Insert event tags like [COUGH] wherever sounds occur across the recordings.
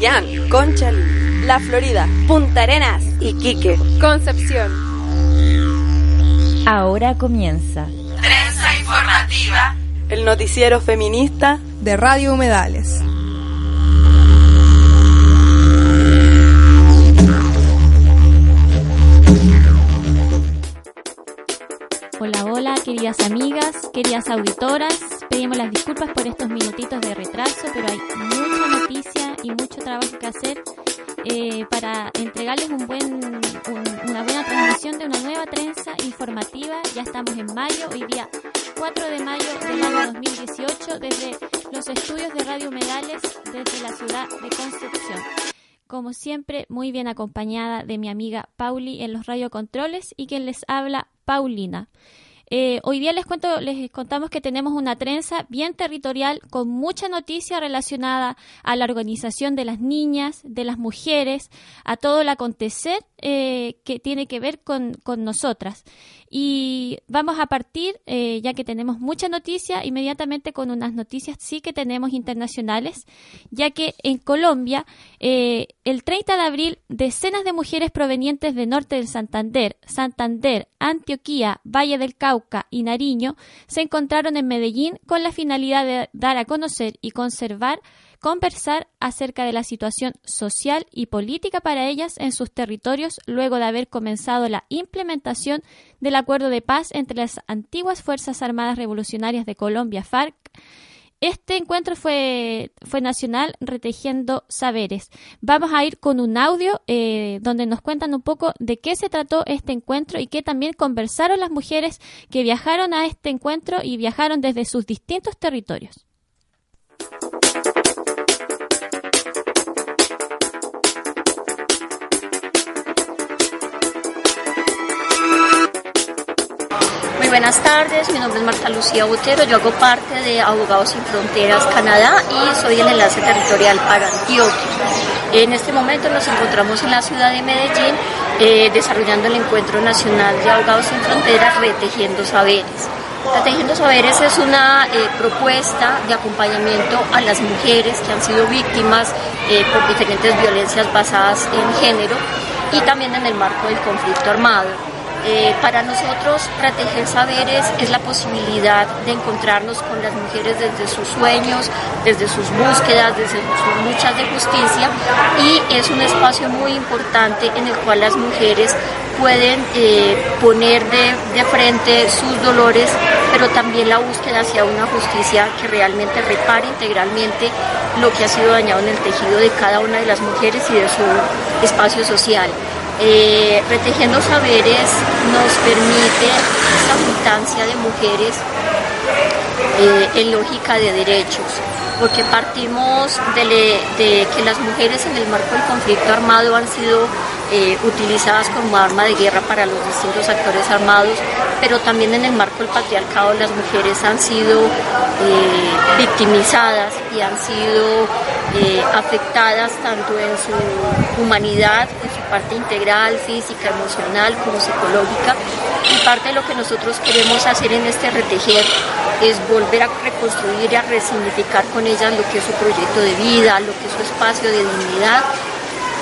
Chillán, Conchalí, La Florida, Punta Arenas, Iquique, Concepción. Ahora comienza. Trenza informativa. El noticiero feminista de Radio Humedales. Hola, hola, queridas amigas, queridas auditoras. Pedimos las disculpas por estos minutitos de retraso, pero hay y mucho trabajo que hacer eh, para entregarles un buen, una buena transmisión de una nueva trenza informativa. Ya estamos en mayo, hoy día 4 de mayo del año 2018, desde los estudios de Radio Medales, desde la ciudad de Concepción como siempre, muy bien acompañada de mi amiga Pauli en los radiocontroles y quien les habla, Paulina. Eh, hoy día les cuento, les contamos que tenemos una trenza bien territorial con mucha noticia relacionada a la organización de las niñas, de las mujeres, a todo el acontecer eh, que tiene que ver con, con nosotras. Y vamos a partir, eh, ya que tenemos mucha noticia, inmediatamente con unas noticias sí que tenemos internacionales, ya que en Colombia, eh, el 30 de abril, decenas de mujeres provenientes de norte del Santander, Santander, Antioquía, Valle del Cauca y Nariño se encontraron en Medellín con la finalidad de dar a conocer y conservar conversar acerca de la situación social y política para ellas en sus territorios luego de haber comenzado la implementación del acuerdo de paz entre las antiguas Fuerzas Armadas Revolucionarias de Colombia, FARC, este encuentro fue, fue nacional retejiendo saberes. Vamos a ir con un audio eh, donde nos cuentan un poco de qué se trató este encuentro y qué también conversaron las mujeres que viajaron a este encuentro y viajaron desde sus distintos territorios. Buenas tardes, mi nombre es Marta Lucía Botero, yo hago parte de Abogados Sin Fronteras Canadá y soy el enlace territorial para Antioquia. En este momento nos encontramos en la ciudad de Medellín eh, desarrollando el Encuentro Nacional de Abogados Sin Fronteras Retejiendo Saberes. Retejiendo Saberes es una eh, propuesta de acompañamiento a las mujeres que han sido víctimas eh, por diferentes violencias basadas en género y también en el marco del conflicto armado. Eh, para nosotros, proteger saberes es la posibilidad de encontrarnos con las mujeres desde sus sueños, desde sus búsquedas, desde sus luchas de justicia y es un espacio muy importante en el cual las mujeres pueden eh, poner de, de frente sus dolores, pero también la búsqueda hacia una justicia que realmente repare integralmente lo que ha sido dañado en el tejido de cada una de las mujeres y de su espacio social. Eh, Retejiendo Saberes nos permite esa militancia de mujeres eh, en lógica de derechos, porque partimos de, que las mujeres en el marco del conflicto armado han sido eh, utilizadas como arma de guerra para los distintos actores armados, pero también en el marco del patriarcado las mujeres han sido victimizadas y han sido afectadas tanto en su humanidad, parte integral, física, emocional, como psicológica. Y parte de lo que nosotros queremos hacer en este retejer es volver a reconstruir y a resignificar con ellas lo que es su proyecto de vida, lo que es su espacio de dignidad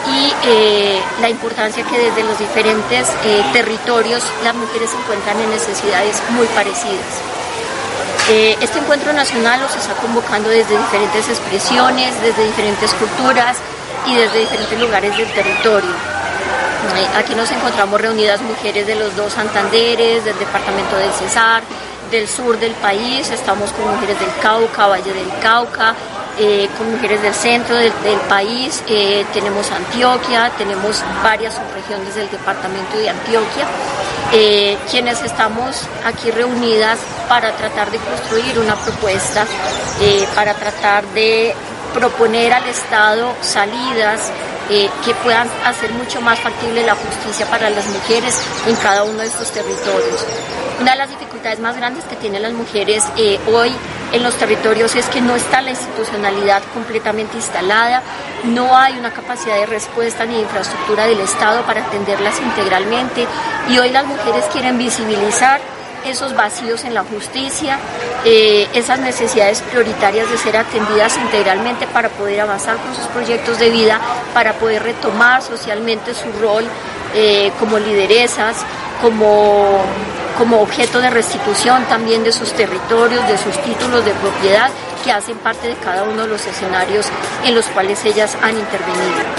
y eh, la importancia que desde los diferentes eh, territorios las mujeres encuentran en necesidades muy parecidas. Eh, este encuentro nacional los está convocando desde diferentes expresiones, desde diferentes culturas y desde diferentes lugares del territorio. Aquí nos encontramos reunidas mujeres de los dos Santanderes, del departamento del Cesar, del sur del país, estamos con mujeres del Cauca, Valle del Cauca, eh, con mujeres del centro del, país, eh, tenemos Antioquia, tenemos varias subregiones del departamento de Antioquia, eh, quienes estamos aquí reunidas para tratar de construir una propuesta, para tratar de proponer al Estado salidas eh, que puedan hacer mucho más factible la justicia para las mujeres en cada uno de estos territorios. Una de las dificultades más grandes que tienen las mujeres eh, hoy en los territorios es que no está la institucionalidad completamente instalada, no hay una capacidad de respuesta ni de infraestructura del Estado para atenderlas integralmente y hoy las mujeres quieren visibilizar esos vacíos en la justicia, eh, esas necesidades prioritarias de ser atendidas integralmente para poder avanzar con sus proyectos de vida, para poder retomar socialmente su rol eh, como lideresas, como, como objeto de restitución también de sus territorios, de sus títulos de propiedad que hacen parte de cada uno de los escenarios en los cuales ellas han intervenido.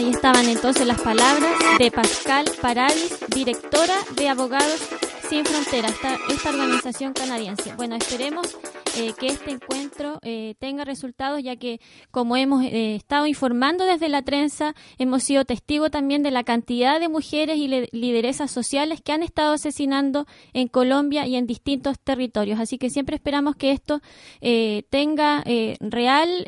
Ahí estaban entonces las palabras de Pascal Paradis, directora de Abogados Sin Fronteras, esta, esta organización canadiense. Bueno, esperemos eh, que este encuentro eh, tenga resultados, ya que como hemos eh, estado informando desde la trenza, hemos sido testigos también de la cantidad de mujeres y lideresas sociales que han estado asesinando en Colombia y en distintos territorios. Así que siempre esperamos que esto tenga real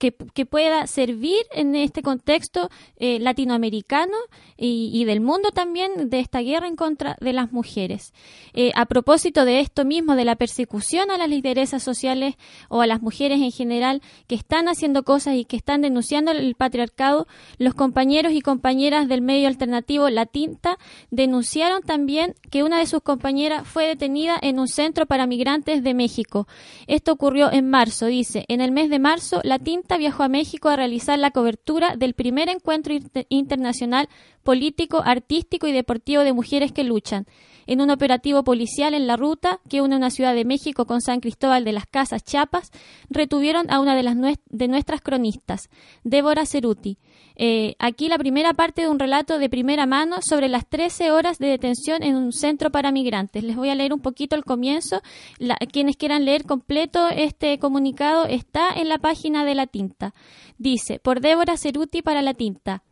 em, que, pueda servir en este contexto eh, latinoamericano y, del mundo también de esta guerra en contra de las mujeres. Eh, a propósito de esto mismo, de la persecución a las lideresas sociales o a las mujeres en general que están haciendo cosas y que están denunciando el patriarcado, los compañeros y compañeras del medio alternativo La Tinta denunciaron también que una de sus compañeras fue detenida en un centro para migrantes de México. Esto ocurrió en marzo, dice. En el mes de marzo, La Tinta viajó a México a realizar la cobertura del primer encuentro internacional político, artístico y deportivo de mujeres que luchan, en un operativo policial en la ruta que une una ciudad de México con San Cristóbal de las Casas, Chiapas, retuvieron a una de, de nuestras cronistas, Débora Ceruti. Eh, aquí la primera parte de un relato de primera mano sobre las 13 horas de detención en un centro para migrantes. Les voy a leer un poquito el comienzo. quienes quieran leer completo este comunicado está en la página de La Tinta. Dice, por Débora Ceruti para La Tinta.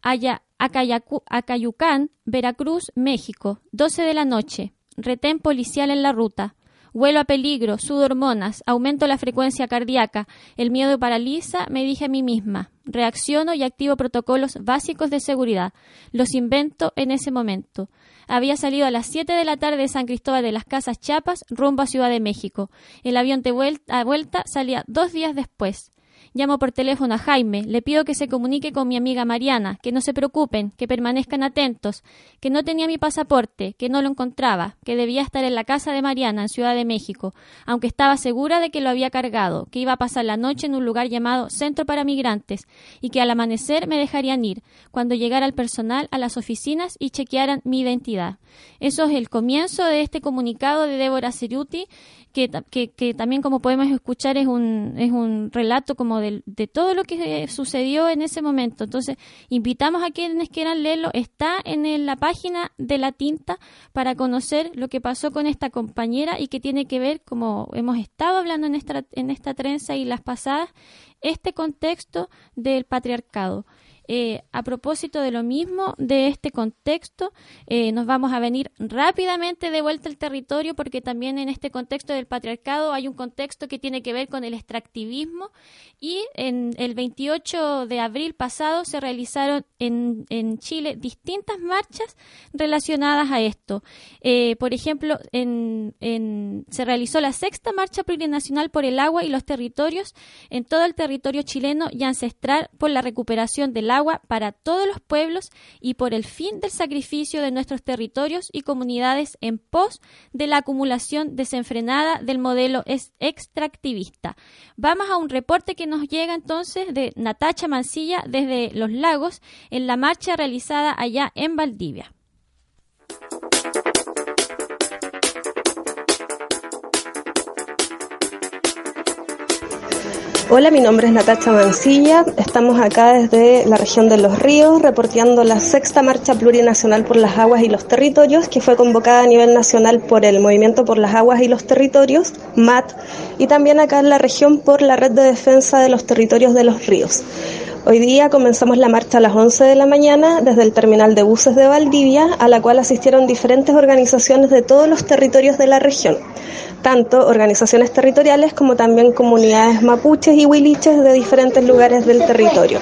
Allá, Acayucán, Veracruz, México, 12 de la noche. Retén policial en la ruta. Vuelo a peligro, sudo hormonas, aumento la frecuencia cardíaca, el miedo paraliza, me dije a mí misma. Reacciono y activo protocolos básicos de seguridad. Los invento en ese momento. Había salido a las 7 de la tarde de San Cristóbal de las Casas Chiapas rumbo a Ciudad de México. El avión de vuelta, vuelta salía dos días después. Llamo por teléfono a Jaime, le pido que se comunique con mi amiga Mariana, que no se preocupen, que permanezcan atentos, que no tenía mi pasaporte, que no lo encontraba, que debía estar en la casa de Mariana en Ciudad de México, aunque estaba segura de que lo había cargado, que iba a pasar la noche en un lugar llamado Centro para Migrantes y que al amanecer me dejarían ir, cuando llegara el personal a las oficinas y chequearan mi identidad. Eso es el comienzo de este comunicado de Débora Ceruti que, que, también como podemos escuchar es un, es un relato como de, de todo lo que sucedió en ese momento. Entonces, invitamos a quienes quieran leerlo. Está en la página de La Tinta para conocer lo que pasó con esta compañera y que tiene que ver, como hemos estado hablando en esta, en esta trenza y las pasadas, este contexto del patriarcado. Eh, a propósito de lo mismo, de este contexto, eh, nos vamos a venir rápidamente de vuelta al territorio porque también en este contexto del patriarcado hay un contexto que tiene que ver con el extractivismo y en el 28 de abril pasado se realizaron en, Chile distintas marchas relacionadas a esto. Eh, por ejemplo, en, se realizó la sexta marcha plurinacional por el agua y los territorios en todo el territorio chileno y ancestral por la recuperación del agua agua para todos los pueblos y por el fin del sacrificio de nuestros territorios y comunidades en pos de la acumulación desenfrenada del modelo extractivista. Vamos a un reporte que nos llega entonces de Natacha Mancilla desde Los Lagos en la marcha realizada allá en Valdivia. Hola, mi nombre es Natacha Mancilla. Estamos acá desde la región de Los Ríos reporteando la sexta marcha plurinacional por las aguas y los territorios que fue convocada a nivel nacional por el Movimiento por las Aguas y los Territorios, MAT, y también acá en la región por la Red de Defensa de los Territorios de los Ríos. Hoy día comenzamos la marcha a las 11 de la mañana desde el terminal de buses de Valdivia, a la cual asistieron diferentes organizaciones de todos los territorios de la región tanto organizaciones territoriales como también comunidades mapuches y huiliches de diferentes lugares del territorio.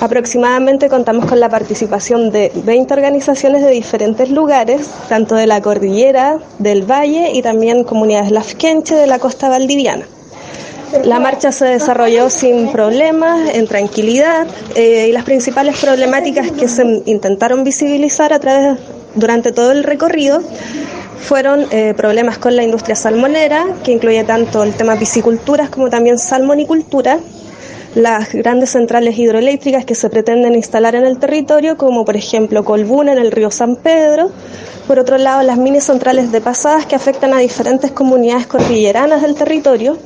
Aproximadamente contamos con la participación de 20 organizaciones de diferentes lugares, tanto de la cordillera, del valle y también comunidades lafquenche de la costa valdiviana. La marcha se desarrolló sin problemas, en tranquilidad, eh, y las principales problemáticas que se intentaron visibilizar a través durante todo el recorrido fueron eh, problemas con la industria salmonera, que incluye tanto el tema pisciculturas como también salmonicultura, las grandes centrales hidroeléctricas que se pretenden instalar en el territorio, como por ejemplo Colbún en el río San Pedro, por otro lado las mini centrales de pasadas que afectan a diferentes comunidades cordilleranas del territorio,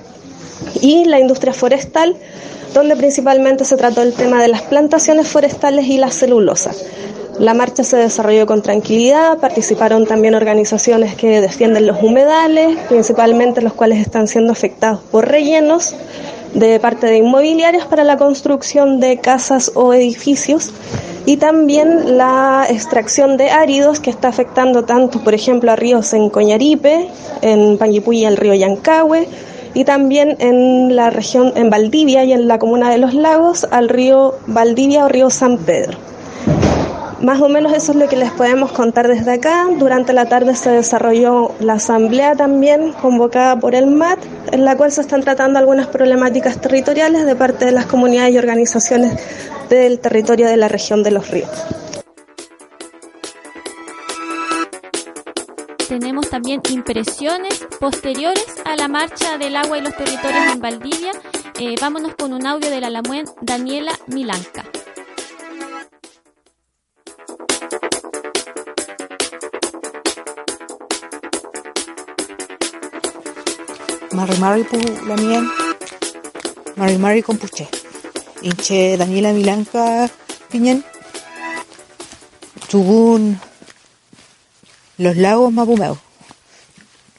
y la industria forestal, donde principalmente se trató el tema de las plantaciones forestales y la celulosa. La marcha se desarrolló con tranquilidad, participaron también organizaciones que defienden los humedales, principalmente los cuales están siendo afectados por rellenos de parte de inmobiliarias para la construcción de casas o edificios y también la extracción de áridos que está afectando tanto, por ejemplo, a ríos en Coñaripe, en Panguipulli, el río Yancahue, y también en la región, en Valdivia y en la comuna de Los Lagos, al río Valdivia o río San Pedro. Más o menos eso es lo que les podemos contar desde acá. Durante la tarde se desarrolló la asamblea también convocada por el MAT, en la cual se están tratando algunas problemáticas territoriales de parte de las comunidades y organizaciones del territorio de la región de los ríos. También impresiones posteriores a la marcha del agua y los territorios en Valdivia. Eh, vámonos con un audio de la Lamuen Daniela Milanca. Mari Mari pu lamien, Mari Mari con puche. Inche Daniela Milanca piñen. Chubun los lagos Mapumeu,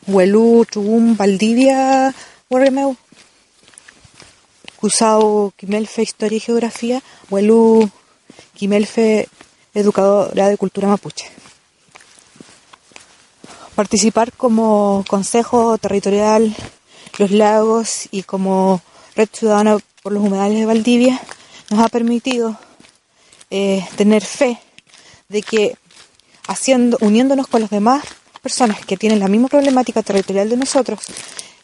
Huelú, Chubum, Valdivia, Huerremeu, Cusao, Quimelfe, Historia y Geografía, Huelú, Quimelfe, Educadora de Cultura Mapuche. Participar como Consejo Territorial Los Lagos y como Red Ciudadana por los Humedales de Valdivia nos ha permitido eh, tener fe de que haciendo, uniéndonos con las demás personas que tienen la misma problemática territorial de nosotros,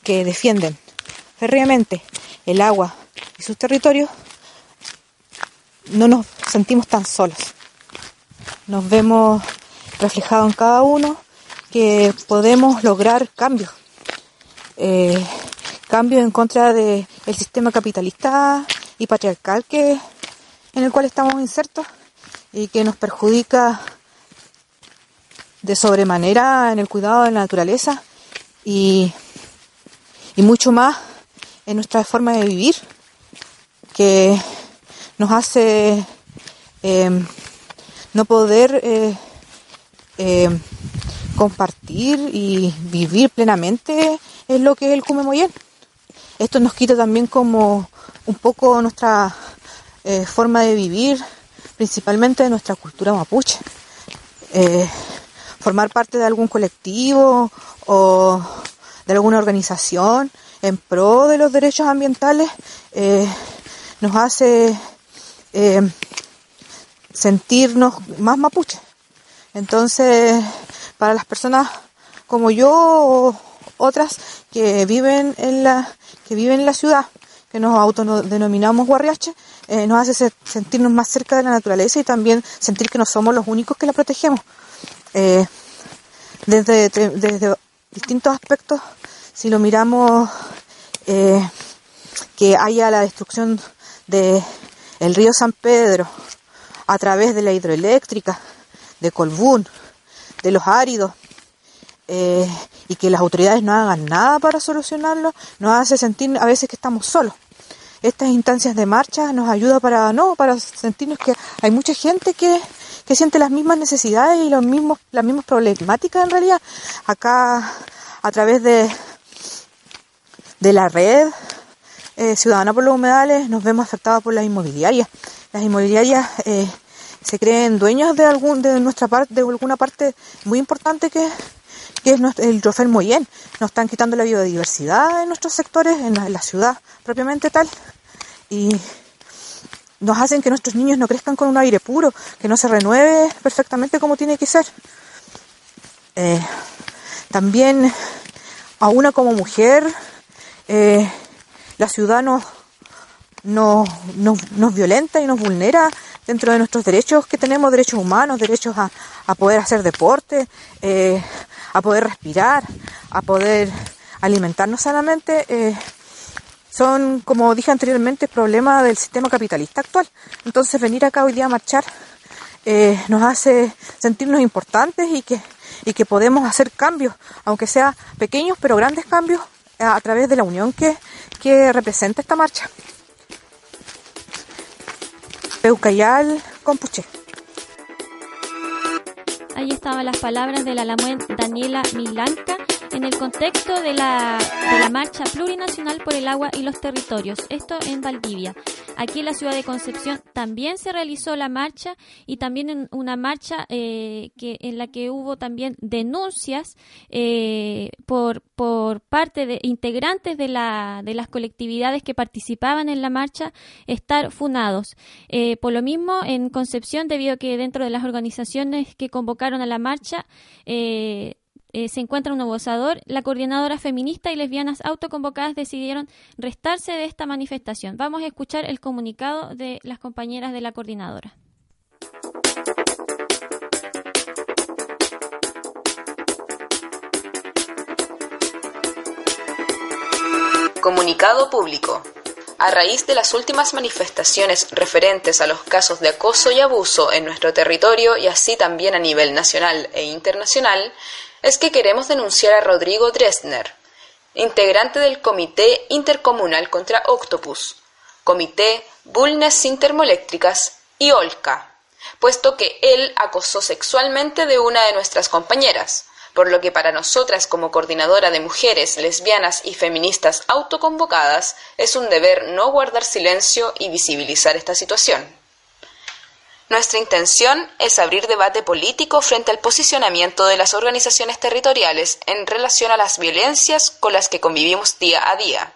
que defienden férreamente el agua y sus territorios, no nos sentimos tan solos. Nos vemos reflejados en cada uno que podemos lograr cambios. Eh, cambios en contra del sistema capitalista y patriarcal que, en el cual estamos insertos y que nos perjudica de sobremanera en el cuidado de la naturaleza y, y mucho más en nuestra forma de vivir que nos hace em, no poder eh, em, compartir y vivir plenamente es lo que es el Kume Esto nos quita también como un poco nuestra eh, forma de vivir, principalmente de nuestra cultura mapuche. Formar parte de algún colectivo o de alguna organización en pro de los derechos ambientales eh, nos hace eh, sentirnos más mapuche. Entonces, para las personas como yo o otras que viven en la que viven en la ciudad, que nos autodenominamos guarriache, eh, nos hace sentirnos más cerca de la naturaleza y también sentir que no somos los únicos que la protegemos. Eh, desde, desde distintos aspectos, si lo miramos, eh, que haya la destrucción del el río San Pedro a través de la hidroeléctrica, de Colbún, de los áridos, eh, y que las autoridades no hagan nada para solucionarlo, nos hace sentir a veces que estamos solos. Estas instancias de marcha nos ayuda para no, para sentirnos que hay mucha gente que, que siente las mismas necesidades y los mismos, las mismas problemáticas en realidad. Acá, a través de, de la red eh, Ciudadana por los Humedales, nos vemos afectados por las inmobiliarias. Las inmobiliarias eh, se creen dueños de algún de nuestra parte, de alguna parte muy importante que, que es el trofeo Moyen. Nos están quitando la biodiversidad en nuestros sectores, en la, en la ciudad propiamente tal. Y nos hacen que nuestros niños no crezcan con un aire puro, que no se renueve perfectamente como tiene que ser. Eh, también a una como mujer eh, la ciudad nos, nos, nos, violenta y nos vulnera dentro de nuestros derechos que tenemos, derechos humanos, derechos a, a poder hacer deporte, eh, a poder respirar, a poder alimentarnos sanamente, eh, son, como dije anteriormente, problemas del sistema capitalista actual. Entonces venir acá hoy día a marchar eh, nos hace sentirnos importantes y que, y que podemos hacer cambios, aunque sea pequeños pero grandes cambios, a, través de la unión que, que representa esta marcha. Peucayal, Compuche. Ahí estaban las palabras de la Daniela Milanca en el contexto de la, de la marcha plurinacional por el agua y los territorios, esto en Valdivia. Aquí en la ciudad de Concepción también se realizó la marcha y también en una marcha eh, en la que hubo también denuncias eh, por, parte de integrantes de, la, de las colectividades que participaban en la marcha estar funados. Eh, por lo mismo, en Concepción, debido a que dentro de las organizaciones que convocaron a la marcha, eh, se encuentra un nuevo la coordinadora feminista y lesbianas autoconvocadas decidieron restarse de esta manifestación. Vamos a escuchar el comunicado de las compañeras de la coordinadora. Comunicado público. A raíz de las últimas manifestaciones referentes a los casos de acoso y abuso en nuestro territorio y así también a nivel nacional e internacional, es que queremos denunciar a Rodrigo Dresner, integrante del Comité Intercomunal contra Octopus, Comité Bulnes Intermoeléctricas y Olca, puesto que él acosó sexualmente de una de nuestras compañeras, por lo que para nosotras como coordinadora de mujeres lesbianas y feministas autoconvocadas es un deber no guardar silencio y visibilizar esta situación. Nuestra intención es abrir debate político frente al posicionamiento de las organizaciones territoriales en relación a las violencias con las que convivimos día a día,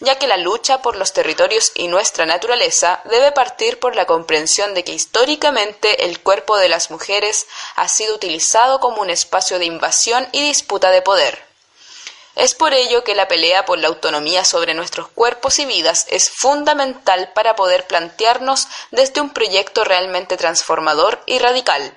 ya que la lucha por los territorios y nuestra naturaleza debe partir por la comprensión de que históricamente el cuerpo de las mujeres ha sido utilizado como un espacio de invasión y disputa de poder es por ello que la pelea por la autonomía sobre nuestros cuerpos y vidas es fundamental para poder plantearnos desde un proyecto realmente transformador y radical.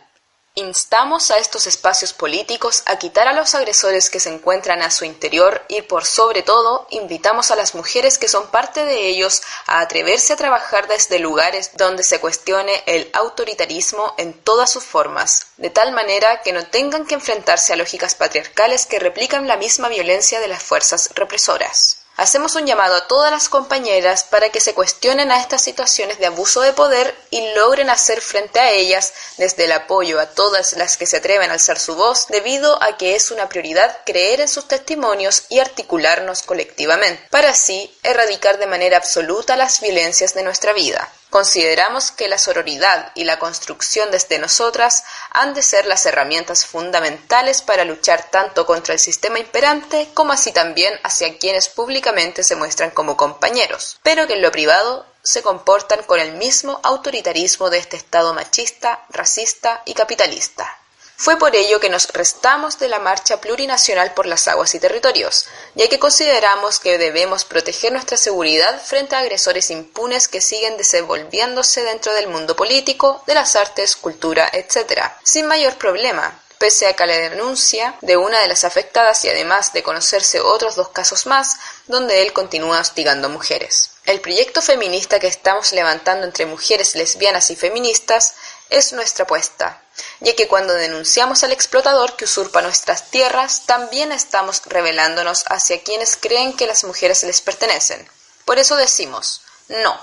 Instamos a estos espacios políticos a quitar a los agresores que se encuentran a su interior y, por sobre todo, invitamos a las mujeres que son parte de ellos a atreverse a trabajar desde lugares donde se cuestione el autoritarismo en todas sus formas, de tal manera que no tengan que enfrentarse a lógicas patriarcales que replican la misma violencia de las fuerzas represoras. Hacemos un llamado a todas las compañeras para que se cuestionen a estas situaciones de abuso de poder y logren hacer frente a ellas desde el apoyo a todas las que se atreven a alzar su voz, debido a que es una prioridad creer en sus testimonios y articularnos colectivamente, para así erradicar de manera absoluta las violencias de nuestra vida. Consideramos que la sororidad y la construcción desde nosotras han de ser las herramientas fundamentales para luchar tanto contra el sistema imperante como así también hacia quienes públicamente se muestran como compañeros, pero que en lo privado se comportan con el mismo autoritarismo de este Estado machista, racista y capitalista. Fue por ello que nos restamos de la marcha plurinacional por las aguas y territorios, ya que consideramos que debemos proteger nuestra seguridad frente a agresores impunes que siguen desenvolviéndose dentro del mundo político, de las artes, cultura, etc., sin mayor problema, pese a que la denuncia de una de las afectadas y además de conocerse otros dos casos más donde él continúa hostigando mujeres. El proyecto feminista que estamos levantando entre mujeres lesbianas y feministas es nuestra apuesta, ya que cuando denunciamos al explotador que usurpa nuestras tierras, también estamos rebelándonos hacia quienes creen que las mujeres les pertenecen. Por eso decimos, no,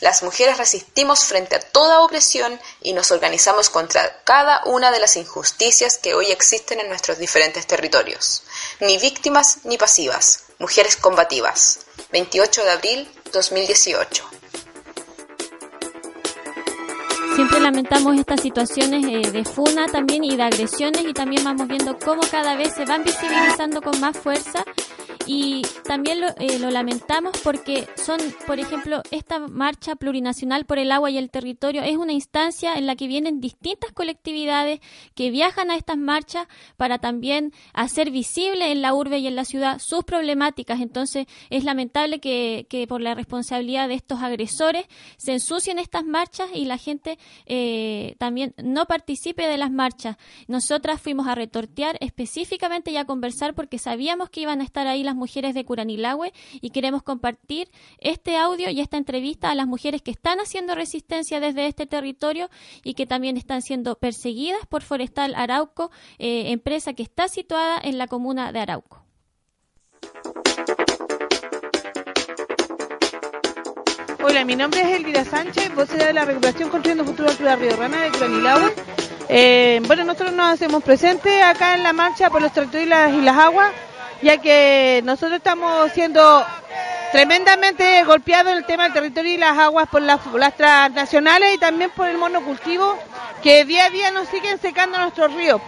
las mujeres resistimos frente a toda opresión y nos organizamos contra cada una de las injusticias que hoy existen en nuestros diferentes territorios. Ni víctimas ni pasivas, mujeres combativas. 28 de abril 2018. Siempre lamentamos estas situaciones eh, de funa también y de agresiones y también vamos viendo cómo cada vez se van visibilizando con más fuerza y también lo, eh, lo, lamentamos porque son, por ejemplo, esta marcha plurinacional por el agua y el territorio es una instancia en la que vienen distintas colectividades que viajan a estas marchas para también hacer visible en la urbe y en la ciudad sus problemáticas. Entonces es lamentable que, que por la responsabilidad de estos agresores se ensucien estas marchas y la gente eh, también no participe de las marchas. Nosotras fuimos a retortear específicamente y a conversar porque sabíamos que iban a estar ahí las mujeres de Curanilagüe y queremos compartir este audio y esta entrevista a las mujeres que están haciendo resistencia desde este territorio y que también están siendo perseguidas por Forestal Arauco, eh, empresa que está situada en la comuna de Arauco. Hola, mi nombre es Elvira Sánchez, vocera de la Recuperación Construyendo Futuro Ciudad Río Rana de Curanilagüe. Eh, bueno, nosotros nos hacemos presentes acá en la marcha por los territorios y las aguas ya que nosotros estamos siendo tremendamente golpeados en el tema del territorio y las aguas por las, transnacionales y también por el monocultivo que día a día nos siguen secando nuestros ríos.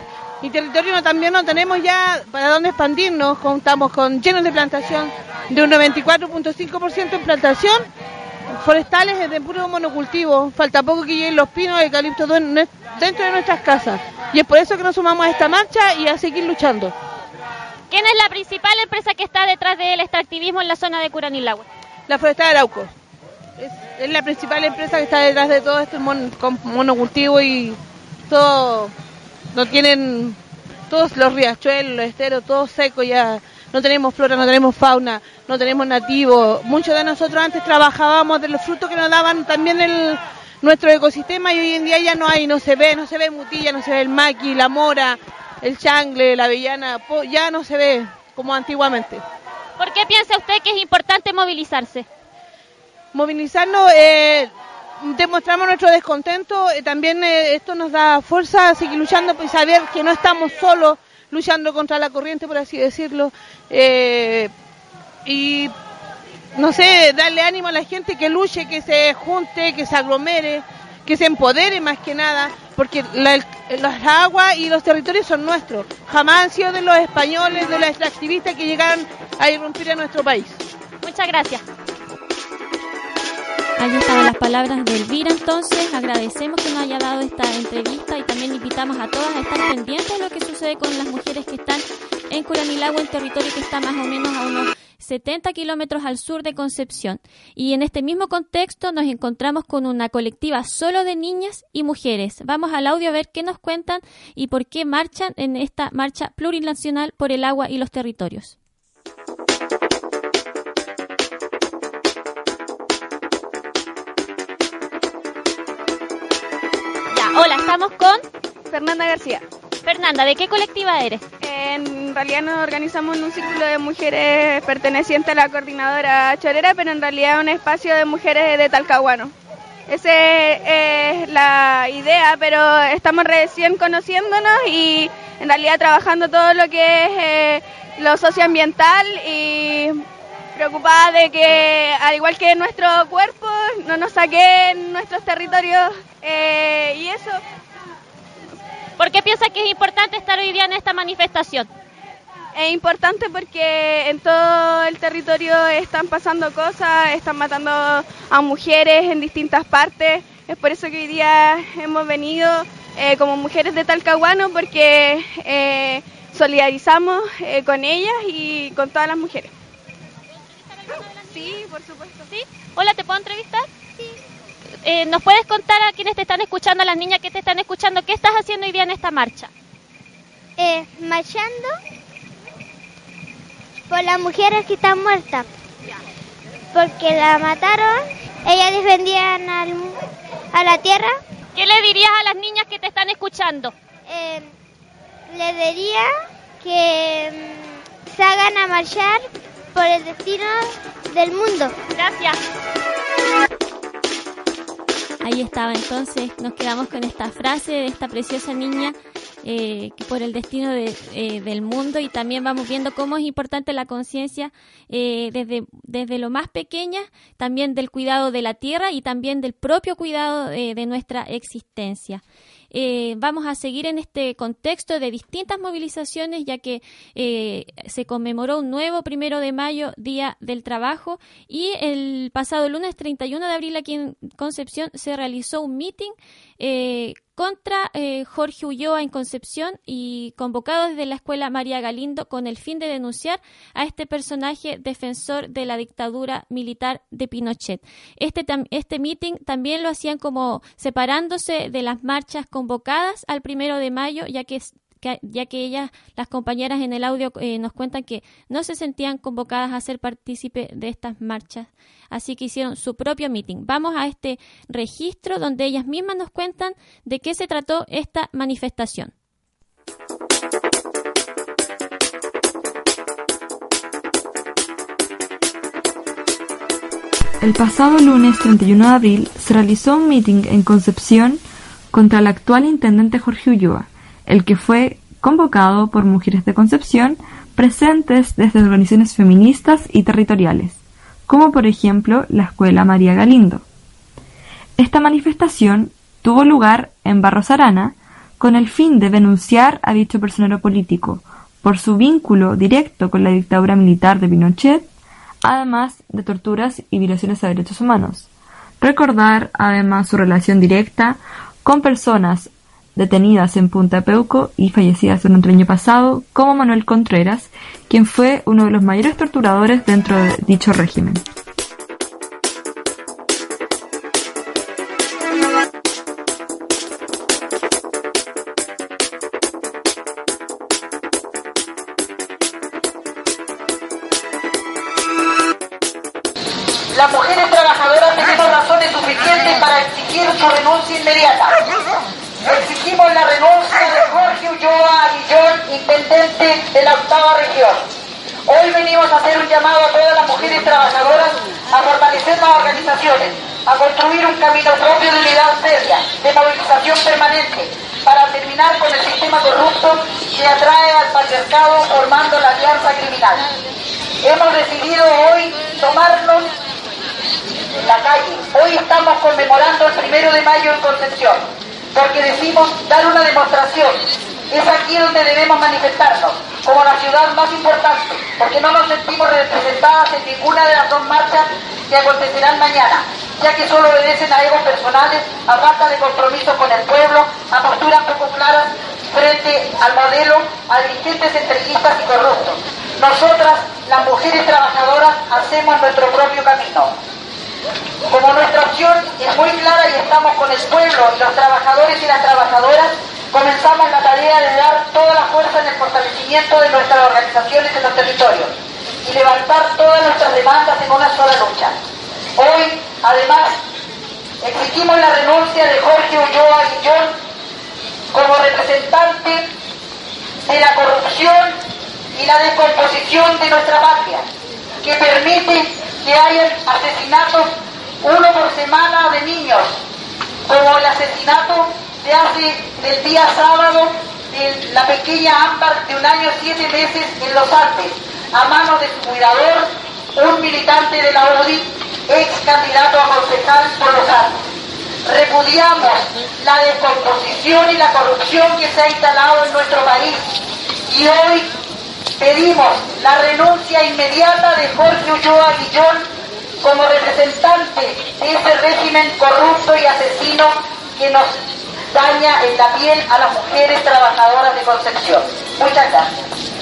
Y territorio también no tenemos ya para dónde expandirnos, contamos con llenos de plantación de un 94.5% en plantación, forestales de puro monocultivo, falta poco que lleguen los pinos de eucalipto dentro de nuestras casas. Y es por eso que nos sumamos a esta marcha y a seguir luchando. ¿Quién es la principal empresa que está detrás del extractivismo en la zona de Curanilagüe? La Forestal de Arauco. Es, la principal empresa que está detrás de todo esto con monocultivo y todo. No tienen todos los riachuelos, los esteros, todo seco ya. No tenemos flora, no tenemos fauna, no tenemos nativos. Muchos de nosotros antes trabajábamos de los frutos que nos daban también nuestro ecosistema y hoy en día ya no hay, no se ve, no se ve mutilla, no se ve el maqui, la mora, el changle, la avellana, ya no se ve como antiguamente. ¿Por qué piensa usted que es importante movilizarse? Movilizarnos, eh, demostramos nuestro descontento, eh, también eh, esto nos da fuerza a seguir luchando y pues, saber que no estamos solos luchando contra la corriente, por así decirlo. y no sé, darle ánimo a la gente que luche, que se junte, que se aglomere, que se empodere más que nada, porque las aguas y los territorios son nuestros. Jamás han sido de los españoles, de los extractivistas que llegaron a irrumpir en nuestro país. Muchas gracias. Ahí estaban las palabras de Elvira, entonces agradecemos que nos haya dado esta entrevista y también invitamos a todas a estar pendientes de lo que sucede con las mujeres que están en Curanilagua, el territorio que está más o menos a unos 70 kilómetros al sur de Concepción. Y en este mismo contexto nos encontramos con una colectiva solo de niñas y mujeres. Vamos al audio a ver qué nos cuentan y por qué marchan en esta marcha plurinacional por el agua y los territorios. Ya, hola, estamos con Fernanda García. Fernanda, ¿de qué colectiva eres? En realidad nos organizamos en un círculo de mujeres perteneciente a la coordinadora chorera, pero en realidad un espacio de mujeres de Talcahuano. Esa es la idea, pero estamos recién conociéndonos y en realidad trabajando todo lo que es eh, lo socioambiental y preocupada de que, al igual que nuestro cuerpo, no nos saquen nuestros territorios eh, y eso. ¿Por qué piensa que es importante estar hoy día en esta manifestación? Es importante porque en todo el territorio están pasando cosas, están matando a mujeres en distintas partes. Es por eso que hoy día hemos venido eh, como mujeres de Talcahuano porque eh, solidarizamos eh, con ellas y con todas las mujeres. Sí, por supuesto. ¿Sí? Hola, ¿te puedo entrevistar? Eh, ¿Nos puedes contar a quienes te están escuchando, a las niñas que te están escuchando, qué estás haciendo hoy día en esta marcha? Eh, marchando por las mujeres que están muertas. Porque la mataron, ellas defendían a la tierra. ¿Qué le dirías a las niñas que te están escuchando? Eh, le diría que mm, se hagan a marchar por el destino del mundo. Gracias. Ahí estaba entonces, nos quedamos con esta frase de esta preciosa niña eh, por el destino eh, del mundo y también vamos viendo cómo es importante la conciencia eh, desde, desde lo más pequeña, también del cuidado de la tierra y también del propio cuidado de nuestra existencia. Eh, vamos a seguir en este contexto de distintas movilizaciones, ya que eh, se conmemoró un nuevo primero de mayo, Día del Trabajo, y el pasado lunes 31 de abril aquí en Concepción se realizó un meeting eh, contra eh, Jorge Ulloa en Concepción y convocado desde la Escuela María Galindo con el fin de denunciar a este personaje defensor de la dictadura militar de Pinochet. Este, este meeting también lo hacían como separándose de las marchas convocadas al primero de mayo, ya que ya que ellas, las compañeras en el audio, eh, nos cuentan que no se sentían convocadas a ser partícipe de estas marchas, así que hicieron su propio meeting. Vamos a este registro donde ellas mismas nos cuentan de qué se trató esta manifestación. El pasado lunes 31 de abril se realizó un meeting en Concepción contra el actual intendente Jorge Ulloa, el que fue convocado por mujeres de Concepción presentes desde organizaciones feministas y territoriales, como por ejemplo la Escuela María Galindo. Esta manifestación tuvo lugar en Barros Arana con el fin de denunciar a dicho personero político por su vínculo directo con la dictadura militar de Pinochet, además de torturas y violaciones a derechos humanos. Recordar además su relación directa con personas detenidas en Punta Peuco y fallecidas durante el año pasado, como Manuel Contreras, quien fue uno de los mayores torturadores dentro de dicho régimen. Las mujeres trabajadoras tenemos razones suficientes para exigir su renuncia inmediata. Exigimos la renuncia de Jorge Ulloa Aguillón, intendente de la octava región. Hoy venimos a hacer un llamado a todas las mujeres trabajadoras a fortalecer las organizaciones, a construir un camino propio de unidad seria, de movilización permanente, para terminar con el sistema corrupto que atrae al patriarcado formando la alianza criminal. Hemos decidido hoy tomarnos la calle. Hoy estamos conmemorando el primero de mayo en Concepción porque decimos dar una demostración. Es aquí donde debemos manifestarnos, como la ciudad más importante, porque no nos sentimos representadas en ninguna de las dos marchas que acontecerán mañana, ya que solo obedecen a egos personales, a falta de compromiso con el pueblo, a posturas poco claras frente al modelo, a dirigentes entreguistas y corruptos. Nosotras, las mujeres trabajadoras, hacemos nuestro propio camino. Como nuestra opción es muy clara y estamos con el pueblo y los trabajadores y las trabajadoras, comenzamos la tarea de dar toda la fuerza en el fortalecimiento de nuestras organizaciones en los territorios y levantar todas nuestras demandas en una sola lucha. Hoy, además, exigimos la renuncia de Jorge Ulloa Guillón como representante de la corrupción y la descomposición de nuestra patria, que permite que hayan asesinatos uno por semana de niños, como el asesinato de hace del día sábado de la pequeña Ámbar de un año siete meses en los Andes, a manos de su cuidador, un militante de la UDI, ex candidato a concejal por los Andes. Repudiamos la descomposición y la corrupción que se ha instalado en nuestro país y hoy pedimos la renuncia inmediata de Jorge Ulloa Guillón como representante de ese régimen corrupto y asesino que nos daña en la piel a las mujeres trabajadoras de Concepción. Muchas gracias.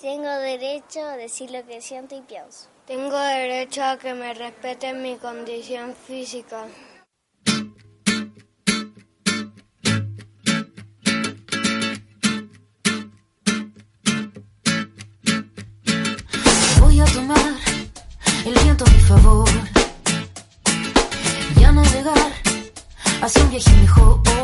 Tengo derecho a decir lo que siento y pienso. Tengo derecho a que me respeten mi condición física. Voy a tomar el viento a mi favor. Ya navegar hacia un viaje mejor.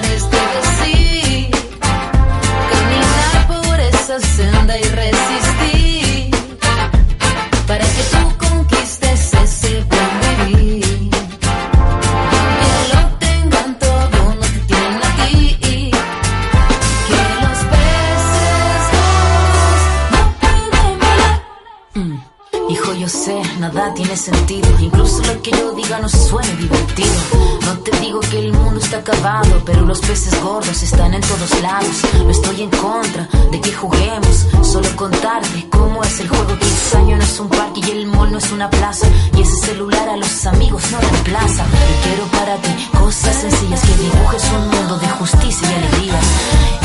senda y resistir, para que tú conquistes ese buen vivir. Que lo tengan todo, no te tienen a ti. Que los peces no pueden volar. Mm, Hijo, yo sé, nada tiene sentido. Incluso lo que yo diga no suene divertido. Está acabado, pero los peces gordos están en todos lados. No estoy en contra de que juguemos, solo contarte cómo es el juego. Que año no es un parque y el mall no es una plaza. Y ese celular a los amigos no reemplaza. Y quiero para ti cosas sencillas que dibujes un mundo de justicia y alegría.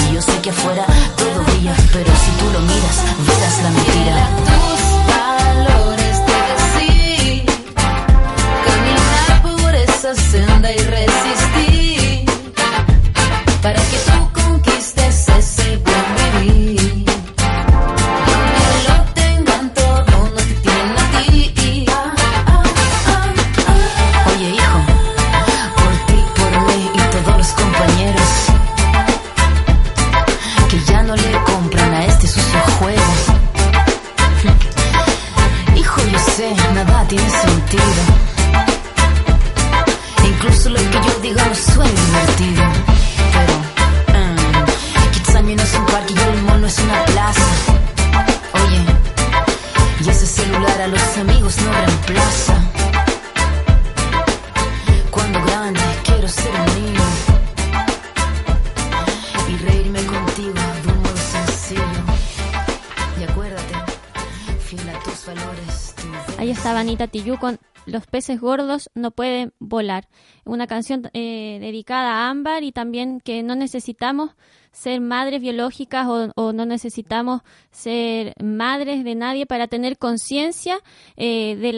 Y yo sé que afuera todo brilla, pero si tú lo miras, verás la mentira. Con Los peces gordos no pueden volar. Una canción eh, dedicada a Ámbar y también que no necesitamos ser madres biológicas o, o no necesitamos ser madres de nadie para tener conciencia eh, de,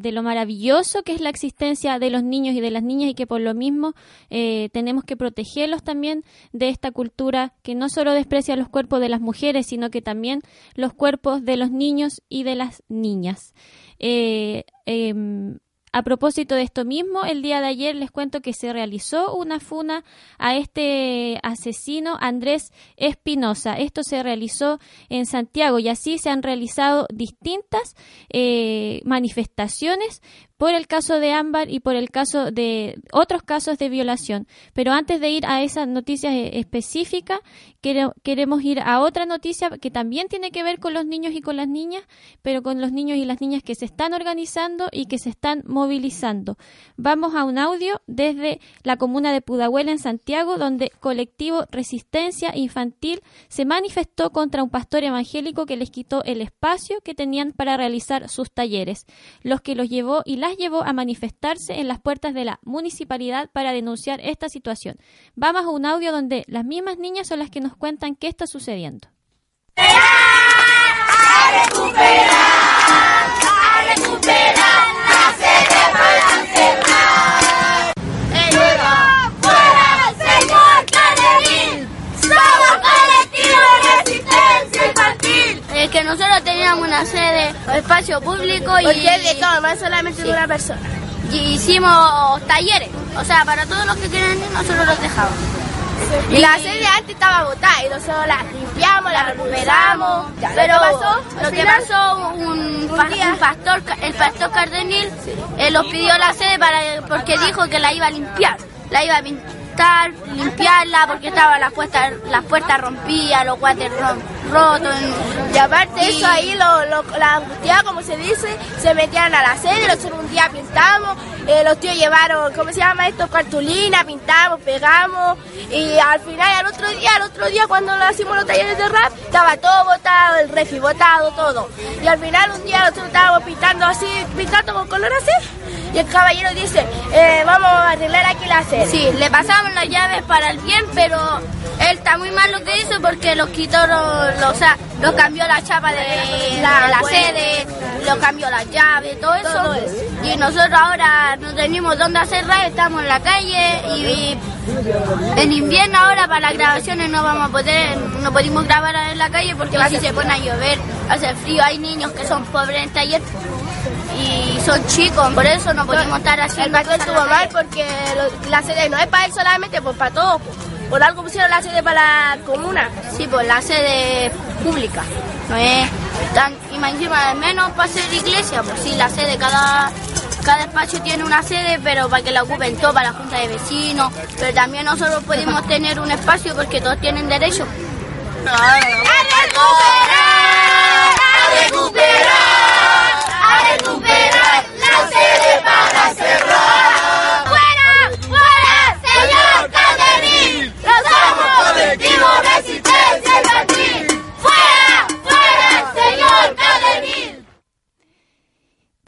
de lo maravilloso que es la existencia de los niños y de las niñas y que por lo mismo eh, tenemos que protegerlos también de esta cultura que no solo desprecia los cuerpos de las mujeres, sino que también los cuerpos de los niños y de las niñas. Eh, em, a propósito de esto mismo, el día de ayer les cuento que se realizó una funa a este asesino Andrés Espinosa. Esto se realizó en Santiago y así se han realizado distintas eh, manifestaciones por el caso de Ámbar y por el caso de otros casos de violación. Pero antes de ir a esa noticia e- específica, quere- queremos ir a otra noticia que también tiene que ver con los niños y con las niñas, pero con los niños y las niñas que se están organizando y que se están movilizando. Vamos a un audio desde la comuna de Pudahuela en Santiago, donde colectivo Resistencia Infantil se manifestó contra un pastor evangélico que les quitó el espacio que tenían para realizar sus talleres, los que los llevó y las llevó a manifestarse en las puertas de la municipalidad para denunciar esta situación. Vamos a un audio donde las mismas niñas son las que nos cuentan qué está sucediendo. ¡Fuera, Es que nosotros teníamos una sede, un espacio público y... Porque es de todo, no es solamente de una persona. Y hicimos talleres, o sea, para todos los que quieran ir, nosotros los dejamos. Y la sede antes estaba botada y nosotros la limpiamos, la recuperamos. Pero ¿Qué pasó? lo que pasó, un, un pastor, el pastor Cardenil, eh, los pidió la sede para, porque dijo que la iba a limpiar, la iba a pintar, limpiarla, porque estaban las puertas, las puertas rompidas, los guates ro- rotos. Y aparte de eso ahí, lo, lo, la angustiada, como se dice, se metían a la sede, nosotros un día pintamos, eh, los tíos llevaron, ¿cómo se llama esto? Cartulina, pintamos, pegamos, y al final, al otro día, al otro día cuando lo hicimos los talleres de rap, estaba todo botado, el refi botado, todo. Y al final un día nosotros estábamos pintando así, pintando con color así, y el caballero dice, eh, vamos a arreglar aquí la sede. Sí, le pasamos las llaves para el bien, pero él está muy mal lo que hizo porque los quitó, los, los- o sea, los cambió la chapa de la, de la sede, los cambió las llaves, todo eso. Todo eso. Y nosotros ahora no tenemos dónde hacer radio, estamos en la calle y, en invierno ahora para las grabaciones no vamos a poder, no podemos grabar en la calle porque si se pone a llover, hace frío, hay niños que son pobres en el taller y son chicos, por eso no podemos estar El haciendo en estuvo la mal porque lo- la sede no es para él solamente, pues para todos. pues. Por algo pusieron la sede para la comuna. Sí, pues la sede pública. No es tan, y más encima menos para ser iglesia, pues sí, la sede, cada, cada espacio tiene una sede, pero para que la ocupen todos, para la junta de vecinos. Pero también nosotros podemos tener un espacio porque todos tienen derecho.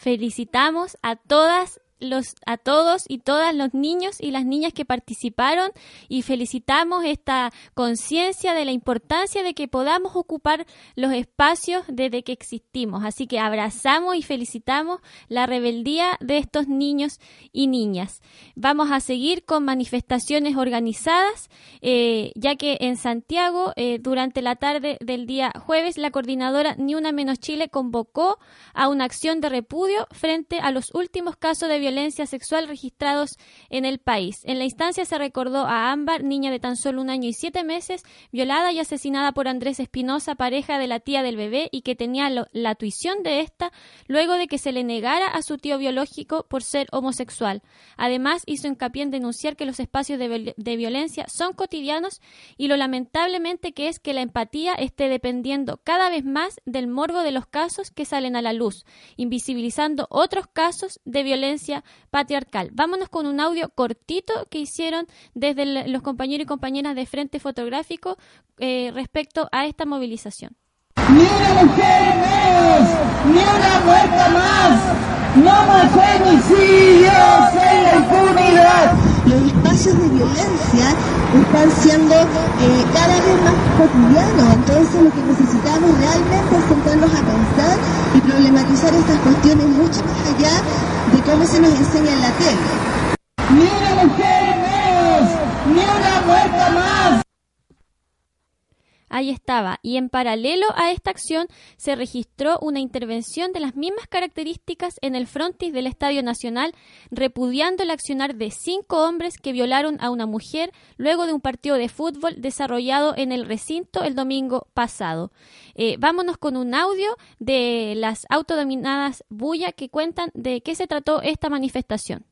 Felicitamos a todas los a todos y todas los niños y las niñas que participaron y felicitamos esta conciencia de la importancia de que podamos ocupar los espacios desde que existimos. Así que abrazamos y felicitamos la rebeldía de estos niños y niñas. Vamos a seguir con manifestaciones organizadas, eh, ya que en Santiago, eh, durante la tarde del día jueves, la coordinadora Ni Una Menos Chile convocó a una acción de repudio frente a los últimos casos de violencia sexual registrados en el país. En la instancia se recordó a Ámbar, niña de tan solo un año y siete meses, violada y asesinada por Andrés Espinosa, pareja de la tía del bebé, y que tenía la tuición de esta luego de que se le negara a su tío biológico por ser homosexual. Además, hizo hincapié en denunciar que los espacios de, de violencia son cotidianos y lo lamentablemente que es que la empatía esté dependiendo cada vez más del morbo de los casos que salen a la luz, invisibilizando otros casos de violencia patriarcal. Vámonos con un audio cortito que hicieron desde los compañeros y compañeras de Frente Fotográfico eh, respecto a esta movilización. Ni una mujer menos, ni una muerta más, no más femicidios en la impunidad. Los espacios de violencia están siendo eh, cada vez más cotidianos, entonces lo que necesitamos realmente es sentarnos a pensar y problematizar estas cuestiones mucho más allá de cómo se nos enseña en la tele. Ni una mujer muerta más. Ahí estaba. Y en paralelo a esta acción se registró una intervención de las mismas características en el frontis del Estadio Nacional, repudiando el accionar de cinco hombres que violaron a una mujer luego de un partido de fútbol desarrollado en el recinto el domingo pasado. Eh, vámonos con un audio de las autodominadas Bulla que cuentan de qué se trató esta manifestación.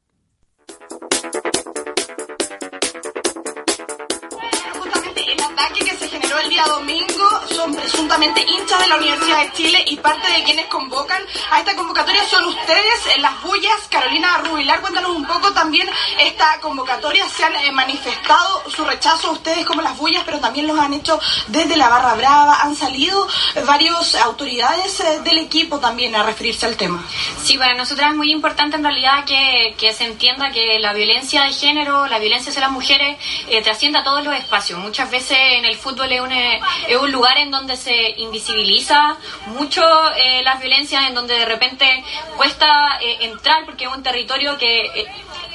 Que se generó el día domingo son presuntamente hinchas de la Universidad de Chile y parte de quienes convocan a esta convocatoria son ustedes, las bullas. Carolina Rubilar, cuéntanos un poco también esta convocatoria. Se han eh, manifestado su rechazo ustedes como las bullas, pero también los han hecho desde la Barra Brava. Han salido eh, varias autoridades eh, del equipo también a referirse al tema. Sí, para nosotras es muy importante en realidad que, que se entienda que la violencia de género, la violencia hacia las mujeres, eh, trasciende a todos los espacios. Muchas veces en el fútbol es un, eh, es un lugar en donde se invisibiliza mucho eh, las violencias, en donde de repente cuesta eh, entrar porque es un territorio que... eh,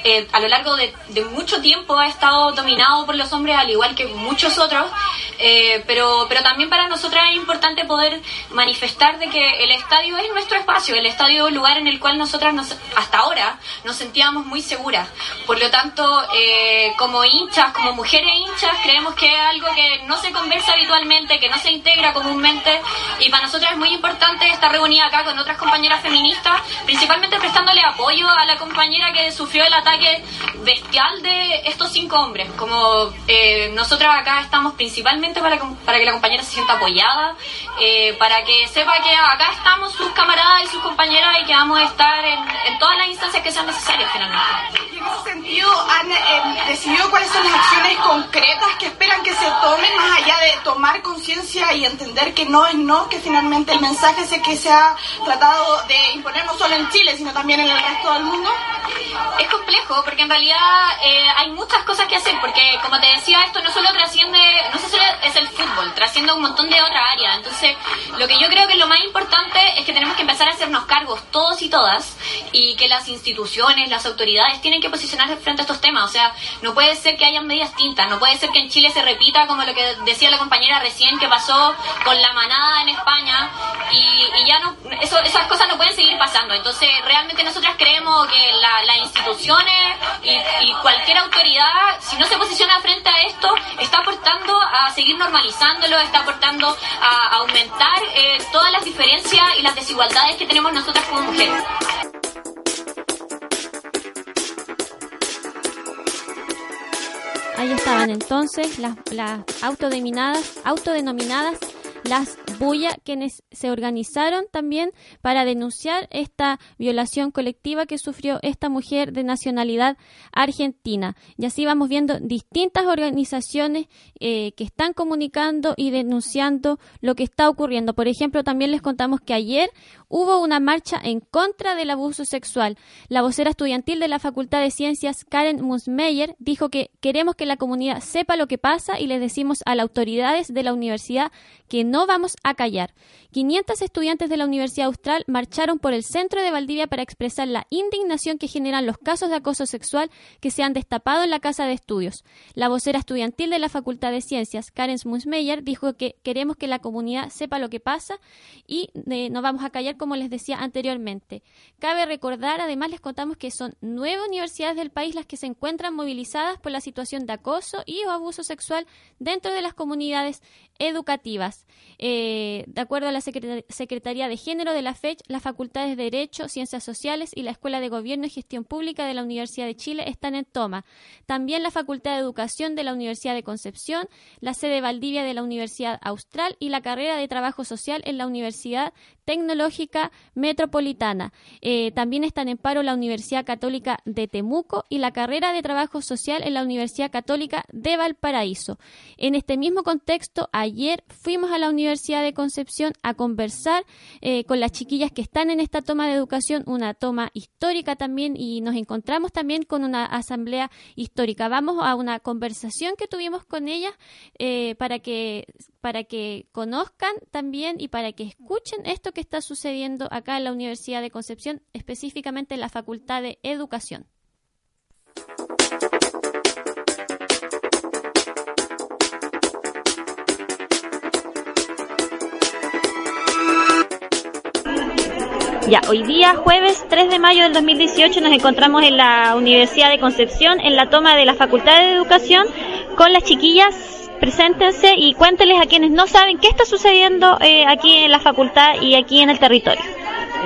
eh, a lo largo de, de mucho tiempo ha estado dominado por los hombres, al igual que muchos otros, eh, pero, pero también para nosotras es importante poder manifestar de que el estadio es nuestro espacio, el estadio es un lugar en el cual nosotras nos- hasta ahora nos sentíamos muy seguras. Por lo tanto, eh, como hinchas, como mujeres hinchas, creemos que es algo que no se conversa habitualmente, que no se integra comúnmente, y para nosotras es muy importante estar reunida acá con otras compañeras feministas, principalmente prestándole apoyo a la compañera que sufrió el ataque bestial de estos cinco hombres. Como eh, nosotras acá estamos principalmente para, para que la compañera se sienta apoyada, eh, para que sepa que acá estamos sus camaradas y sus compañeras y que vamos a estar en, en todas las instancias que sean necesarias finalmente. Y en ese sentido, han eh, decidido cuáles son las acciones concretas que esperan que se tomen, más allá de tomar conciencia y entender que no es no, que finalmente el mensaje el que se ha tratado de imponer no solo en Chile, sino también en el resto del mundo. es complejo porque en realidad eh, hay muchas cosas que hacer porque como te decía esto no solo trasciende no solo es el fútbol trasciende un montón de otras áreas entonces lo que yo creo que lo más importante es que tenemos que empezar a hacernos cargos todos y todas y que las instituciones las autoridades tienen que posicionarse frente a estos temas o sea no puede ser que hayan medias tintas no puede ser que en Chile se repita como lo que decía la compañera recién que pasó con la manada en España y, ya no esas cosas no pueden seguir pasando entonces realmente nosotras creemos que las instituciones y, cualquier autoridad, si no se posiciona frente a esto, está aportando a seguir normalizándolo, está aportando a, aumentar eh, todas las diferencias y las desigualdades que tenemos nosotras como mujeres. Ahí estaban entonces las, las autodenominadas, autodenominadas las Bulla, quienes se organizaron también para denunciar esta violación colectiva que sufrió esta mujer de nacionalidad argentina. Y así vamos viendo distintas organizaciones eh, que están comunicando y denunciando lo que está ocurriendo. Por ejemplo, también les contamos que ayer hubo una marcha en contra del abuso sexual. La vocera estudiantil de la Facultad de Ciencias, Karen Musmeyer, dijo que queremos que la comunidad sepa lo que pasa y les decimos a las autoridades de la universidad que no vamos a callar. 500 estudiantes de la Universidad Austral marcharon por el centro de Valdivia para expresar la indignación que generan los casos de acoso sexual que se han destapado en la Casa de Estudios. La vocera estudiantil de la Facultad de Ciencias, Karen Musmeyer, dijo que queremos que la comunidad sepa lo que pasa y eh, no vamos a callar como les decía anteriormente. Cabe recordar, además les contamos que son nueve universidades del país las que se encuentran movilizadas por la situación de acoso y o abuso sexual dentro de las comunidades educativas. Eh, de acuerdo a la Secretaría de Género de la FECH, las facultades de Derecho, Ciencias Sociales y la Escuela de Gobierno y Gestión Pública de la Universidad de Chile están en toma. También la Facultad de Educación de la Universidad de Concepción, la sede Valdivia de la Universidad Austral y la carrera de Trabajo Social en la Universidad Tecnológica Metropolitana. Eh, también están en paro la Universidad Católica de Temuco y la carrera de Trabajo Social en la Universidad Católica de Valparaíso. En este mismo contexto, ayer fuimos a la Universidad de Concepción a conversar eh, con las chiquillas que están en esta toma de educación, una toma histórica también, y nos encontramos también con una asamblea histórica. Vamos a una conversación que tuvimos con ellas eh, para que para que conozcan también y para que escuchen esto que está sucediendo acá en la Universidad de Concepción, específicamente en la Facultad de Educación. Ya, hoy día, jueves 3 de mayo del 2018, nos encontramos en la Universidad de Concepción en la toma de la Facultad de Educación con las chiquillas. Preséntense y cuéntenles a quienes no saben qué está sucediendo eh, aquí en la facultad y aquí en el territorio.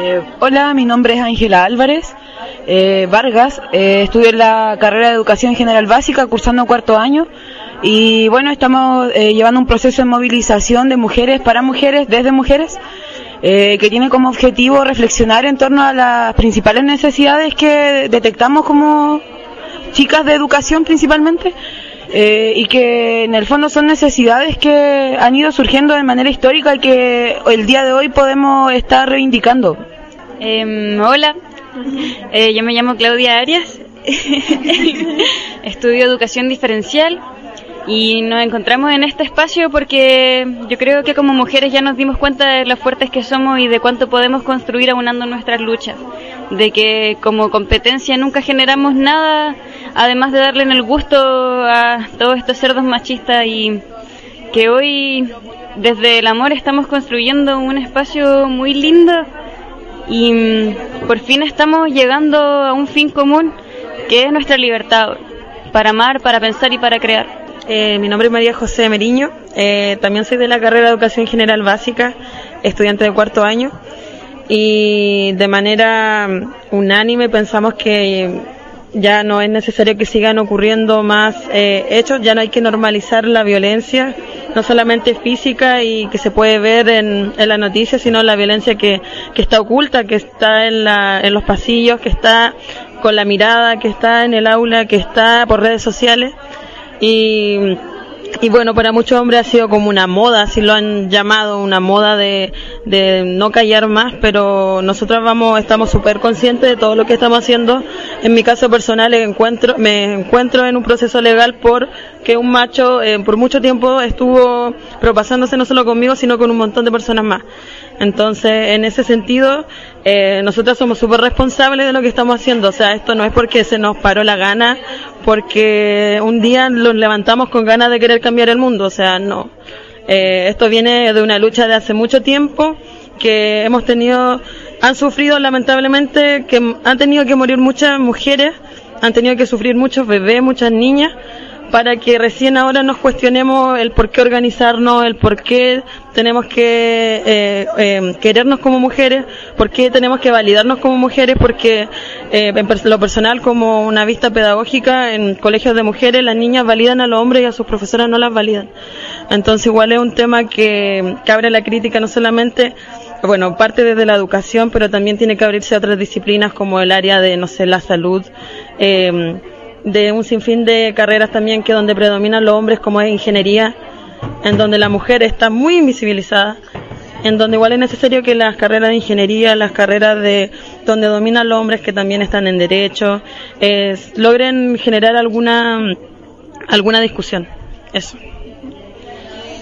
Eh, hola, mi nombre es Ángela Álvarez eh, Vargas. estudio en la carrera de Educación General Básica, cursando cuarto año. Y bueno, estamos llevando un proceso de movilización de mujeres para mujeres, desde mujeres. Eh, que tiene como objetivo reflexionar en torno a las principales necesidades que detectamos como chicas de educación principalmente. Eh, y que en el fondo son necesidades que han ido surgiendo de manera histórica y que el día de hoy podemos estar reivindicando. Em, hola, eh, yo me llamo Claudia Arias, [LAUGHS] estudio educación diferencial y nos encontramos en este espacio porque yo creo que como mujeres ya nos dimos cuenta de lo fuertes que somos y de cuánto podemos construir aunando nuestras luchas. De que como competencia nunca generamos nada, además de darle en el gusto a todos estos cerdos machistas y que hoy desde el amor estamos construyendo un espacio muy lindo y mm, por fin estamos llegando a un fin común que es nuestra libertad para amar, para pensar y para crear. Eh, mi nombre es María José Meriño, eh, también soy de la carrera de Educación General Básica, estudiante de cuarto año, y de manera unánime pensamos que ya no es necesario que sigan ocurriendo más eh, hechos, ya no hay que normalizar la violencia, no solamente física y que se puede ver en, en la noticia, sino la violencia que, que está oculta, que está en, la, en los pasillos, que está con la mirada, que está en el aula, que está por redes sociales y y bueno, para muchos hombres ha sido como una moda, así lo han llamado, una moda de, de no callar más, pero nosotros vamos, estamos súper conscientes de todo lo que estamos haciendo. En mi caso personal encuentro, me encuentro en un proceso legal porque un macho eh, por mucho tiempo estuvo propasándose no solo conmigo, sino con un montón de personas más. Entonces, en ese sentido, eh, nosotros somos súper responsables de lo que estamos haciendo. O sea, esto no es porque se nos paró la gana, porque un día nos levantamos con ganas de querer cambiar el mundo. O sea, no. Eh, esto viene de una lucha de hace mucho tiempo que hemos tenido, han sufrido lamentablemente, que han tenido que morir muchas mujeres, han tenido que sufrir muchos bebés, muchas niñas para que recién ahora nos cuestionemos el por qué organizarnos, el por qué tenemos que eh, eh, querernos como mujeres, por qué tenemos que validarnos como mujeres, porque eh, en lo personal como una vista pedagógica en colegios de mujeres las niñas validan a los hombres y a sus profesoras no las validan. Entonces igual es un tema que, que abre la crítica no solamente bueno, parte desde la educación, pero también tiene que abrirse a otras disciplinas como el área de, no sé, la salud, eh, de un sinfín de carreras también que donde predominan los hombres como es ingeniería, en donde la mujer está muy invisibilizada, en donde igual es necesario que las carreras de ingeniería, las carreras de donde dominan los hombres que también están en derecho, logren generar alguna alguna discusión. Eso.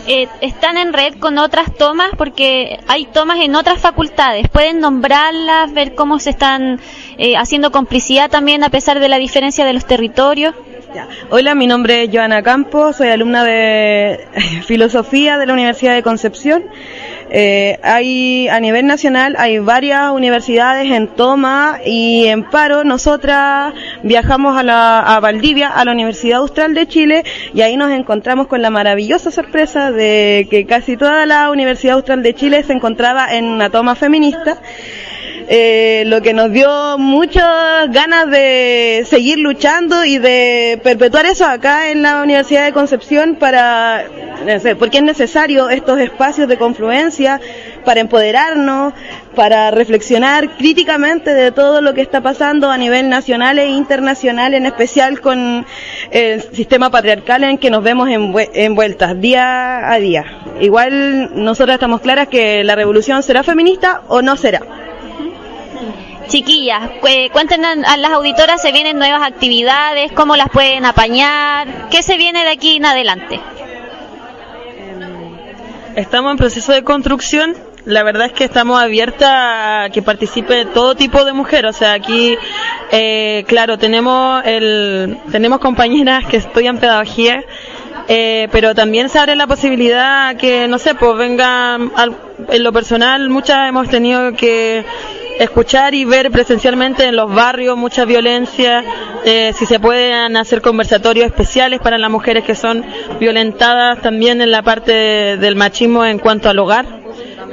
Eh, están en red con otras tomas porque hay tomas en otras facultades. Pueden nombrarlas, ver cómo se están eh, haciendo complicidad también a pesar de la diferencia de los territorios. Hola, mi nombre es Joana Campos, soy alumna de [LAUGHS] filosofía de la Universidad de Concepción. Eh, hay a nivel nacional hay varias universidades en toma y en paro. Nosotras viajamos a, la, a Valdivia, a la Universidad Austral de Chile y ahí nos encontramos con la maravillosa sorpresa de que casi toda la Universidad Austral de Chile se encontraba en una toma feminista eh, lo que nos dio muchas ganas de seguir luchando y de perpetuar eso acá en la Universidad de Concepción para, porque es necesario estos espacios de confluencia para empoderarnos, para reflexionar críticamente de todo lo que está pasando a nivel nacional e internacional, en especial con el sistema patriarcal en que nos vemos envueltas día a día. Igual nosotras estamos claras que la revolución será feminista o no será. Chiquillas, cuéntenos a las auditoras, ¿se vienen nuevas actividades? ¿Cómo las pueden apañar? ¿Qué se viene de aquí en adelante? Em, estamos en proceso de construcción. La verdad es que estamos abiertas a que participe todo tipo de mujeres. O sea, aquí, eh, claro, tenemos el, tenemos compañeras que estudian pedagogía eh, pero también se abre la posibilidad que, no sé, pues vengan, en lo personal, muchas hemos tenido que escuchar y ver presencialmente en los barrios mucha violencia, eh, si se pueden hacer conversatorios especiales para las mujeres que son violentadas también en la parte del machismo en cuanto al hogar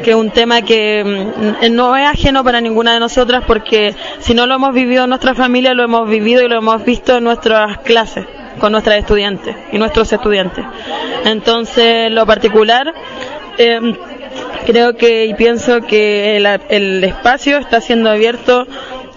que es un tema que mm, no es ajeno para ninguna de nosotras porque si no lo hemos vivido en nuestra familia, lo hemos vivido y lo hemos visto en nuestras clases con nuestras estudiantes y nuestros estudiantes. Entonces, lo particular, eh, creo que y pienso que el, espacio está siendo abierto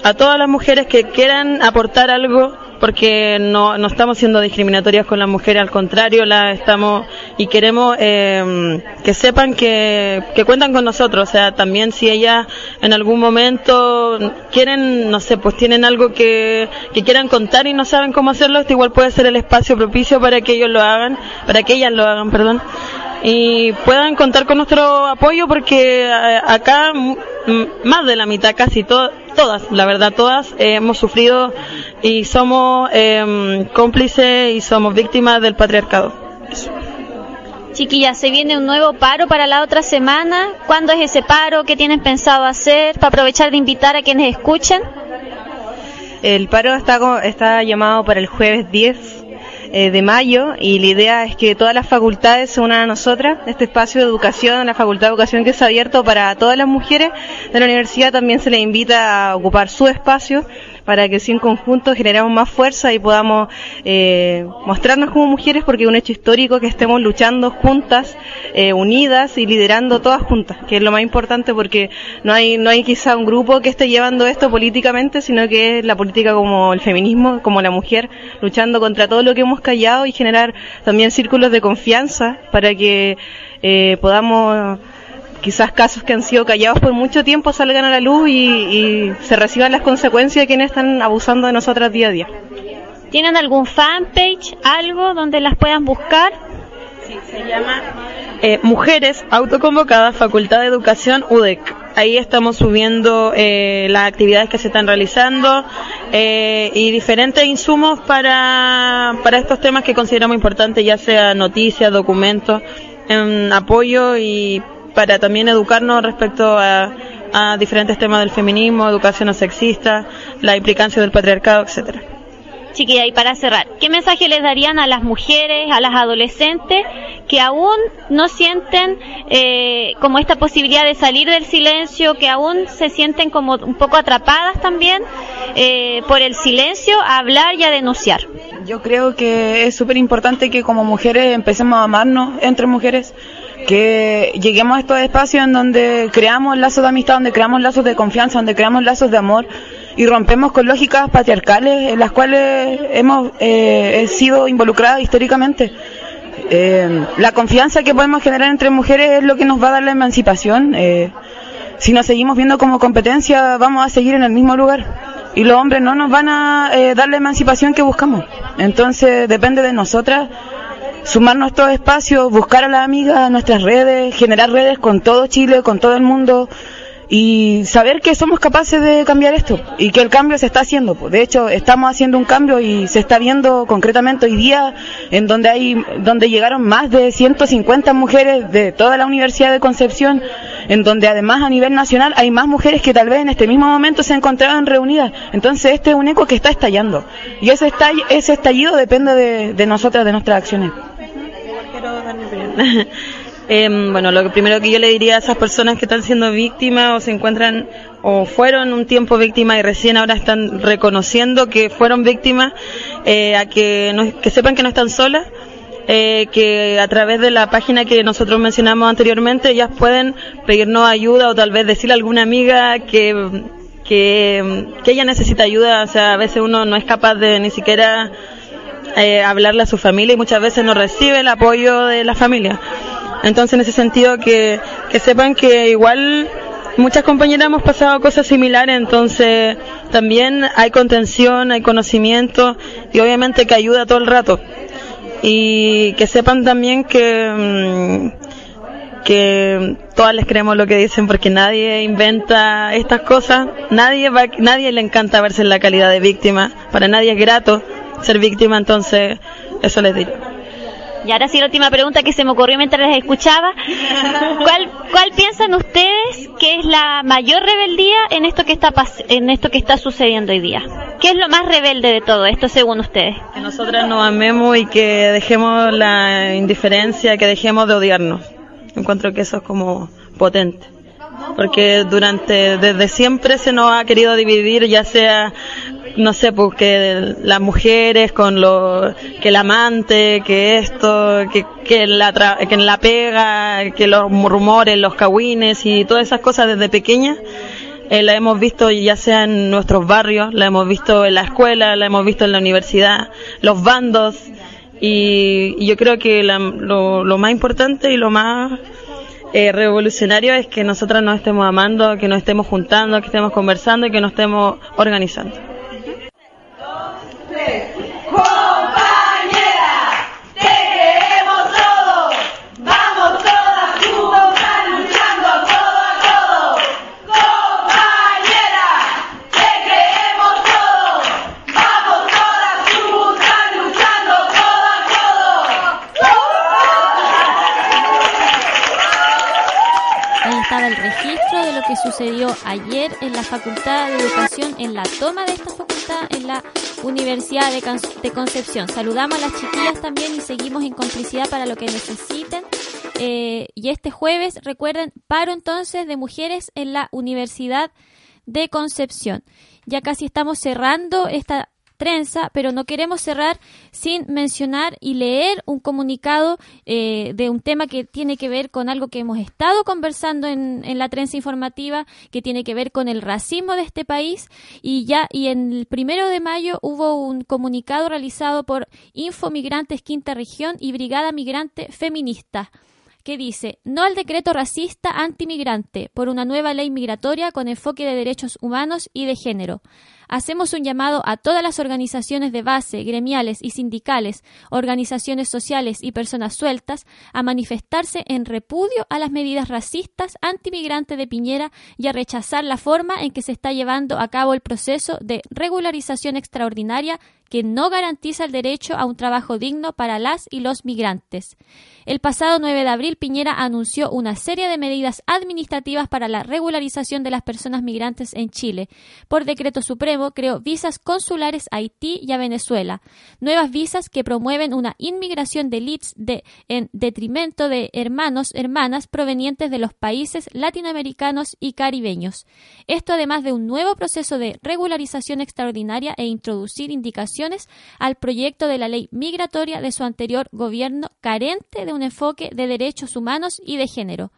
a todas las mujeres que quieran aportar algo porque no, no estamos siendo discriminatorias con las mujeres, al contrario, la estamos y queremos eh, que sepan que, que cuentan con nosotros, o sea, también si ellas en algún momento quieren, no sé, pues tienen algo que, que quieran contar y no saben cómo hacerlo, este igual puede ser el espacio propicio para que ellos lo hagan, para que ellas lo hagan, perdón y puedan contar con nuestro apoyo porque eh, acá más de la mitad, casi todas, la verdad, todas eh, hemos sufrido y somos em, cómplices y somos víctimas del patriarcado. Chiquillas, se viene un nuevo paro para la otra semana. ¿Cuándo es ese paro? ¿Qué tienen pensado hacer? Para aprovechar de invitar a quienes escuchen. El paro está, está llamado para el jueves 10 eh, de mayo y la idea es que todas las facultades se unan a nosotras. Este espacio de educación, la Facultad de Educación que es abierto para todas las mujeres de la universidad, también se les invita a ocupar su espacio para que si en conjunto generemos más fuerza y podamos eh, mostrarnos como mujeres, porque es un hecho histórico que estemos luchando juntas, eh, unidas y liderando todas juntas, que es lo más importante porque no hay, no hay quizá un grupo que esté llevando esto políticamente, sino que es la política como el feminismo, como la mujer, luchando contra todo lo que hemos callado y generar también círculos de confianza para que eh, podamos quizás casos que han sido callados por mucho tiempo salgan a la luz y, se reciban las consecuencias de quienes están abusando de nosotras día a día. ¿Tienen algún fanpage, algo donde las puedan buscar? Sí, se llama eh, Mujeres Autoconvocadas Facultad de Educación UDEC. Ahí estamos subiendo eh, las actividades que se están realizando eh, y diferentes insumos para, para estos temas que consideramos importantes, ya sea noticias, documentos, en apoyo y para también educarnos respecto a, diferentes temas del feminismo, educación no sexista, la implicancia del patriarcado, etcétera. Chiquilla, y para cerrar, ¿qué mensaje les darían a las mujeres, a las adolescentes que aún no sienten eh, como esta posibilidad de salir del silencio, que aún se sienten como un poco atrapadas también eh, por el silencio a hablar y a denunciar? Yo creo que es súper importante que como mujeres empecemos a amarnos entre mujeres que lleguemos a estos espacios en donde creamos lazos de amistad, donde creamos lazos de confianza, donde creamos lazos de amor y rompemos con lógicas patriarcales en las cuales hemos eh, sido involucradas históricamente. Eh, la confianza que podemos generar entre mujeres es lo que nos va a dar la emancipación. Eh, si nos seguimos viendo como competencia, vamos a seguir en el mismo lugar. Y los hombres no nos van a dar la emancipación que buscamos. Entonces depende de nosotras sumarnos a estos espacios, buscar a las amigas, nuestras redes, generar redes con todo Chile, con todo el mundo y saber que somos capaces de cambiar esto y que el cambio se está haciendo. De hecho, estamos haciendo un cambio y se está viendo concretamente hoy día en donde hay donde llegaron más de 150 mujeres de toda la Universidad de Concepción, en donde además a nivel nacional hay más mujeres que tal vez en este mismo momento se encontraban reunidas. Entonces, este es un eco que está estallando y ese ese estallido depende de, de nosotras, de nuestras acciones. [LAUGHS] Em, bueno, lo primero que yo le diría a esas personas que están siendo víctimas o se encuentran o fueron un tiempo víctimas y recién ahora están reconociendo que fueron víctimas, eh, a que, que sepan que no están solas, eh, que a través de la página que nosotros mencionamos anteriormente ellas pueden pedirnos ayuda o tal vez decirle a alguna amiga que, que ella necesita ayuda, o sea, a veces uno no es capaz de ni siquiera eh, hablarle a su familia y muchas veces no recibe el apoyo de la familia. Entonces, en ese sentido, que, que sepan que igual muchas compañeras hemos pasado cosas similares, entonces también hay contención, hay conocimiento y obviamente que ayuda todo el rato. Y que sepan también que, mm, que todas les creemos lo que dicen porque nadie inventa estas cosas, nadie, va, nadie le encanta verse en la calidad de víctima, para nadie es grato ser víctima, entonces eso les digo. Y ahora sí la última pregunta que se me ocurrió mientras les escuchaba. ¿Cuál, ¿Cuál piensan ustedes que es la mayor rebeldía en esto que está en esto que está sucediendo hoy día? ¿Qué es lo más rebelde de todo esto según ustedes? Que nosotras nos amemos y que dejemos la indiferencia, que dejemos de odiarnos. Encuentro que eso es como potente porque durante desde siempre se nos ha querido dividir ya sea no sé, porque pues, las mujeres con lo, que el amante, que esto, que, que, la que en la pega, que los rumores, los cagüines y todas esas cosas desde pequeña, eh, la hemos visto ya sea en nuestros barrios, la hemos visto en la escuela, la hemos visto en la universidad, los bandos, y, yo creo que lo, lo más importante y lo más eh, revolucionario es que nosotras nos estemos amando, que nos estemos juntando, que estemos conversando y que nos estemos organizando. Sucedió ayer en la Facultad de Educación, en la toma de esta facultad en la Universidad de, Concepción. Saludamos a las chiquillas también y seguimos en complicidad para lo que necesiten. Eh, y este jueves, recuerden, paro entonces de mujeres en la Universidad de Concepción. Ya casi estamos cerrando esta trenza, pero no queremos cerrar sin mencionar y leer un comunicado eh, de un tema que tiene que ver con algo que hemos estado conversando en, la trenza informativa, que tiene que ver con el racismo de este país. Y ya, y en el primero de mayo hubo un comunicado realizado por Infomigrantes Quinta Región y Brigada Migrante Feminista que dice no al decreto racista antimigrante por una nueva ley migratoria con enfoque de derechos humanos y de género hacemos un llamado a todas las organizaciones de base, gremiales y sindicales, organizaciones sociales y personas sueltas a manifestarse en repudio a las medidas racistas antimigrantes de Piñera y a rechazar la forma en que se está llevando a cabo el proceso de regularización extraordinaria que no garantiza el derecho a un trabajo digno para las y los migrantes. El pasado 9 de abril, Piñera anunció una serie de medidas administrativas para la regularización de las personas migrantes en Chile. Por decreto supremo, creó visas consulares a Haití y a Venezuela, nuevas visas que promueven una inmigración de elites en detrimento de hermanos, hermanas provenientes de los países latinoamericanos y caribeños. Esto además de un nuevo proceso de regularización extraordinaria e introducir indicaciones al proyecto de la ley migratoria de su anterior gobierno carente de un enfoque de derechos humanos y de género.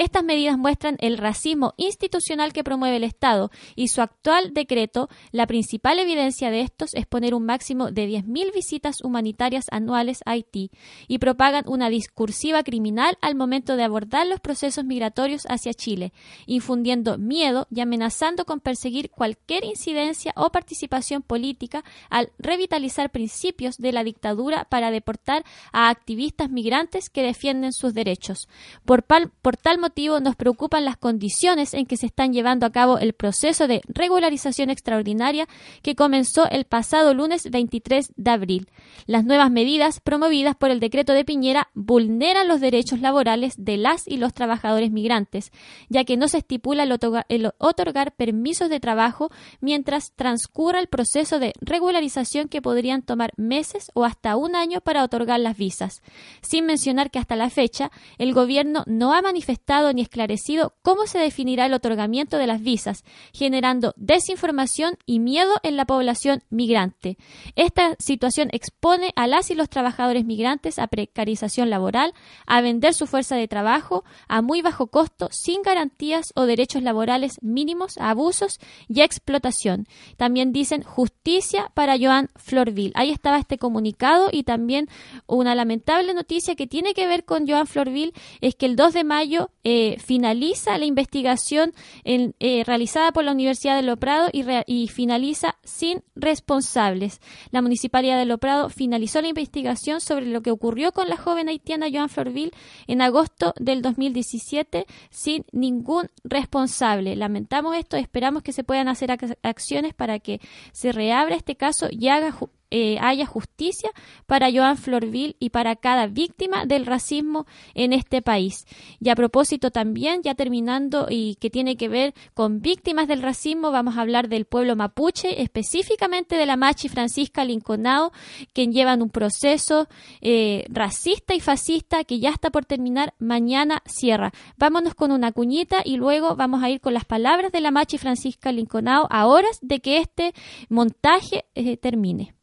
Estas medidas muestran el racismo institucional que promueve el Estado y su actual decreto, la principal evidencia de estos es poner un máximo de 10.000 visitas humanitarias anuales a Haití y propagan una discursiva criminal al momento de abordar los procesos migratorios hacia Chile, infundiendo miedo y amenazando con perseguir cualquier incidencia o participación política al revitalizar principios de la dictadura para deportar a activistas migrantes que defienden sus derechos. Por, tal motivo nos preocupan las condiciones en que se están llevando a cabo el proceso de regularización extraordinaria que comenzó el pasado lunes 23 de abril. Las nuevas medidas promovidas por el decreto de Piñera vulneran los derechos laborales de las y los trabajadores migrantes, ya que no se estipula el, el otorgar permisos de trabajo mientras transcurra el proceso de regularización que podrían tomar meses o hasta un año para otorgar las visas, sin mencionar que hasta la fecha el gobierno no ha manifestado ni esclarecido cómo se definirá el otorgamiento de las visas, generando desinformación y miedo en la población migrante. Esta situación expone a las y los trabajadores migrantes a precarización laboral, a vender su fuerza de trabajo a muy bajo costo, sin garantías o derechos laborales mínimos, a abusos y explotación. También dicen justicia para Joan Florville. Ahí estaba este comunicado y también una lamentable noticia que tiene que ver con Joan Florville es que el 2 de mayo eh, finaliza la investigación en, eh, realizada por la Universidad de Loprado y, y, finaliza sin responsables. La Municipalidad de Loprado finalizó la investigación sobre lo que ocurrió con la joven haitiana Joan Florville en agosto del 2017 sin ningún responsable. Lamentamos esto, esperamos que se puedan hacer acciones para que se reabra este caso y haga eh, haya justicia para Joan Florville y para cada víctima del racismo en este país. Y a propósito también, ya terminando y que tiene que ver con víctimas del racismo, vamos a hablar del pueblo mapuche, específicamente de la Machi Francisca Linconao, quien llevan un proceso eh, racista y fascista que ya está por terminar, mañana cierra. Vámonos con una cuñita y luego vamos a ir con las palabras de la Machi Francisca Linconao a horas de que este montaje eh, termine.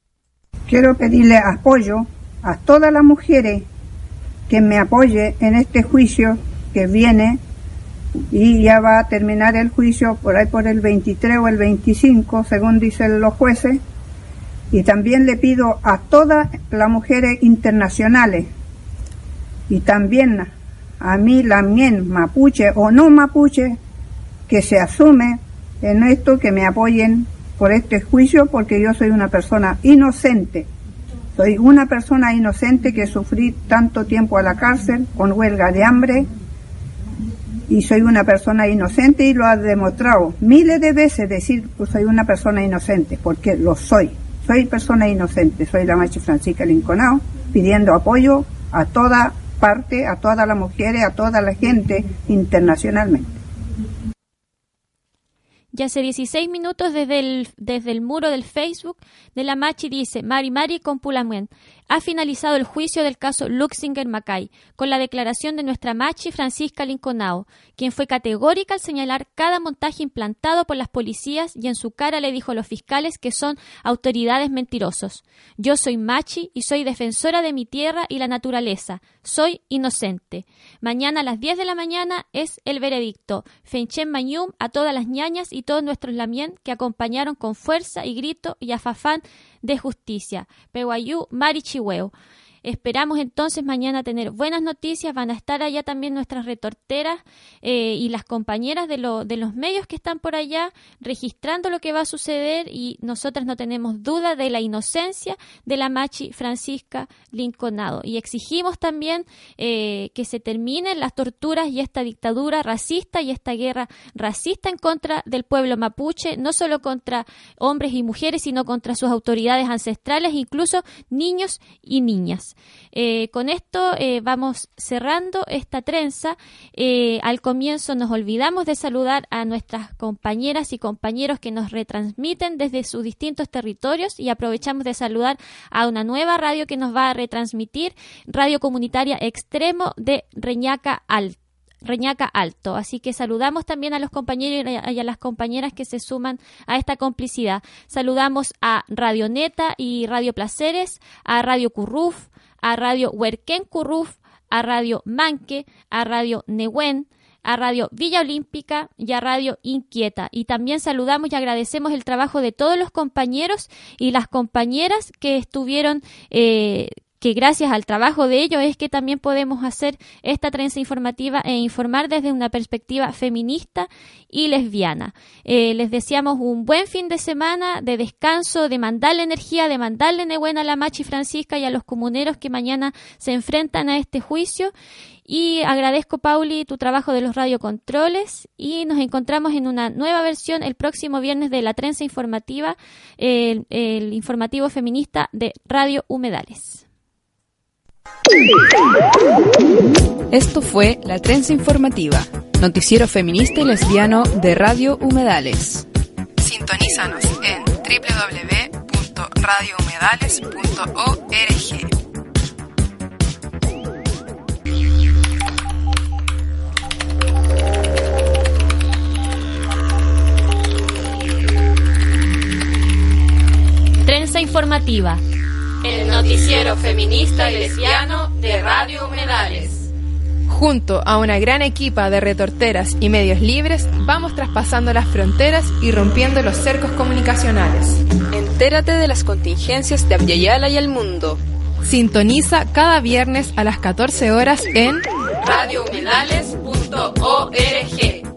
Quiero pedirle apoyo a todas las mujeres que me apoye en este juicio que viene y ya va a terminar el juicio por ahí por el 23 o el 25, según dicen los jueces. Y también le pido a todas las mujeres internacionales y también a mí, la mien, mapuche o no mapuche, que se asume en esto, que me apoyen por este juicio porque yo soy una persona inocente. Soy una persona inocente que sufrí tanto tiempo a la cárcel con huelga de hambre y soy una persona inocente y lo ha demostrado miles de veces decir que soy una persona inocente porque lo soy. Soy persona inocente, soy la Machi Francisca Linconao pidiendo apoyo a toda parte, a todas las mujeres, a toda la gente internacionalmente. Y hace 16 minutos desde el, desde el muro del Facebook de la Machi dice, Mari Mari con Pulamuen, ha finalizado el juicio del caso Luxinger Macay con la declaración de nuestra Machi Francisca Linconao, quien fue categórica al señalar cada montaje implantado por las policías y en su cara le dijo a los fiscales que son autoridades mentirosos. Yo soy Machi y soy defensora de mi tierra y la naturaleza. Soy inocente. Mañana a las 10 de la mañana es el veredicto. Fenchen Mañum a todas las ñañas y todos nuestros lamien que acompañaron con fuerza y grito y afafán de justicia. Peguayú, Marichihueo. Esperamos entonces mañana tener buenas noticias. Van a estar allá también nuestras retorteras eh, y las compañeras de, de, los medios que están por allá registrando lo que va a suceder y nosotras no tenemos duda de la inocencia de la Machi Francisca Linconado. Y exigimos también eh, que se terminen las torturas y esta dictadura racista y esta guerra racista en contra del pueblo mapuche, no solo contra hombres y mujeres, sino contra sus autoridades ancestrales, incluso niños y niñas. Eh, con esto eh, vamos cerrando esta trenza. Eh, al comienzo nos olvidamos de saludar a nuestras compañeras y compañeros que nos retransmiten desde sus distintos territorios y aprovechamos de saludar a una nueva radio que nos va a retransmitir, Radio Comunitaria Extremo de Reñaca Alto. Reñaca Alto. Así que saludamos también a los compañeros y a las compañeras que se suman a esta complicidad. Saludamos a Radio Neta y Radio Placeres, a Radio Curruf, a Radio Huerquén Curruf, a Radio Manque, a Radio Nehuen, a Radio Villa Olímpica y a Radio Inquieta. Y también saludamos y agradecemos el trabajo de todos los compañeros y las compañeras que estuvieron eh, gracias al trabajo de ellos es que también podemos hacer esta trenza informativa e informar desde una perspectiva feminista y lesbiana. Eh, les deseamos un buen fin de semana de descanso, de mandarle energía, de mandarle buena a la Machi Francisca y a los comuneros que mañana se enfrentan a este juicio. Y agradezco, Pauli, tu trabajo de los radiocontroles y nos encontramos en una nueva versión el próximo viernes de la trenza informativa, el informativo feminista de Radio Humedales. Esto fue La Trenza Informativa, noticiero feminista y lesbiano de Radio Humedales. Sintonízanos en www.radiohumedales.org. Trenza Informativa el noticiero feminista y lesbiano de Radio Humedales. Junto a una gran equipa de retorteras y medios libres, vamos traspasando las fronteras y rompiendo los cercos comunicacionales. Entérate de las contingencias de Abyayala y el mundo. Sintoniza cada viernes a las 14 horas en radiohumedales.org.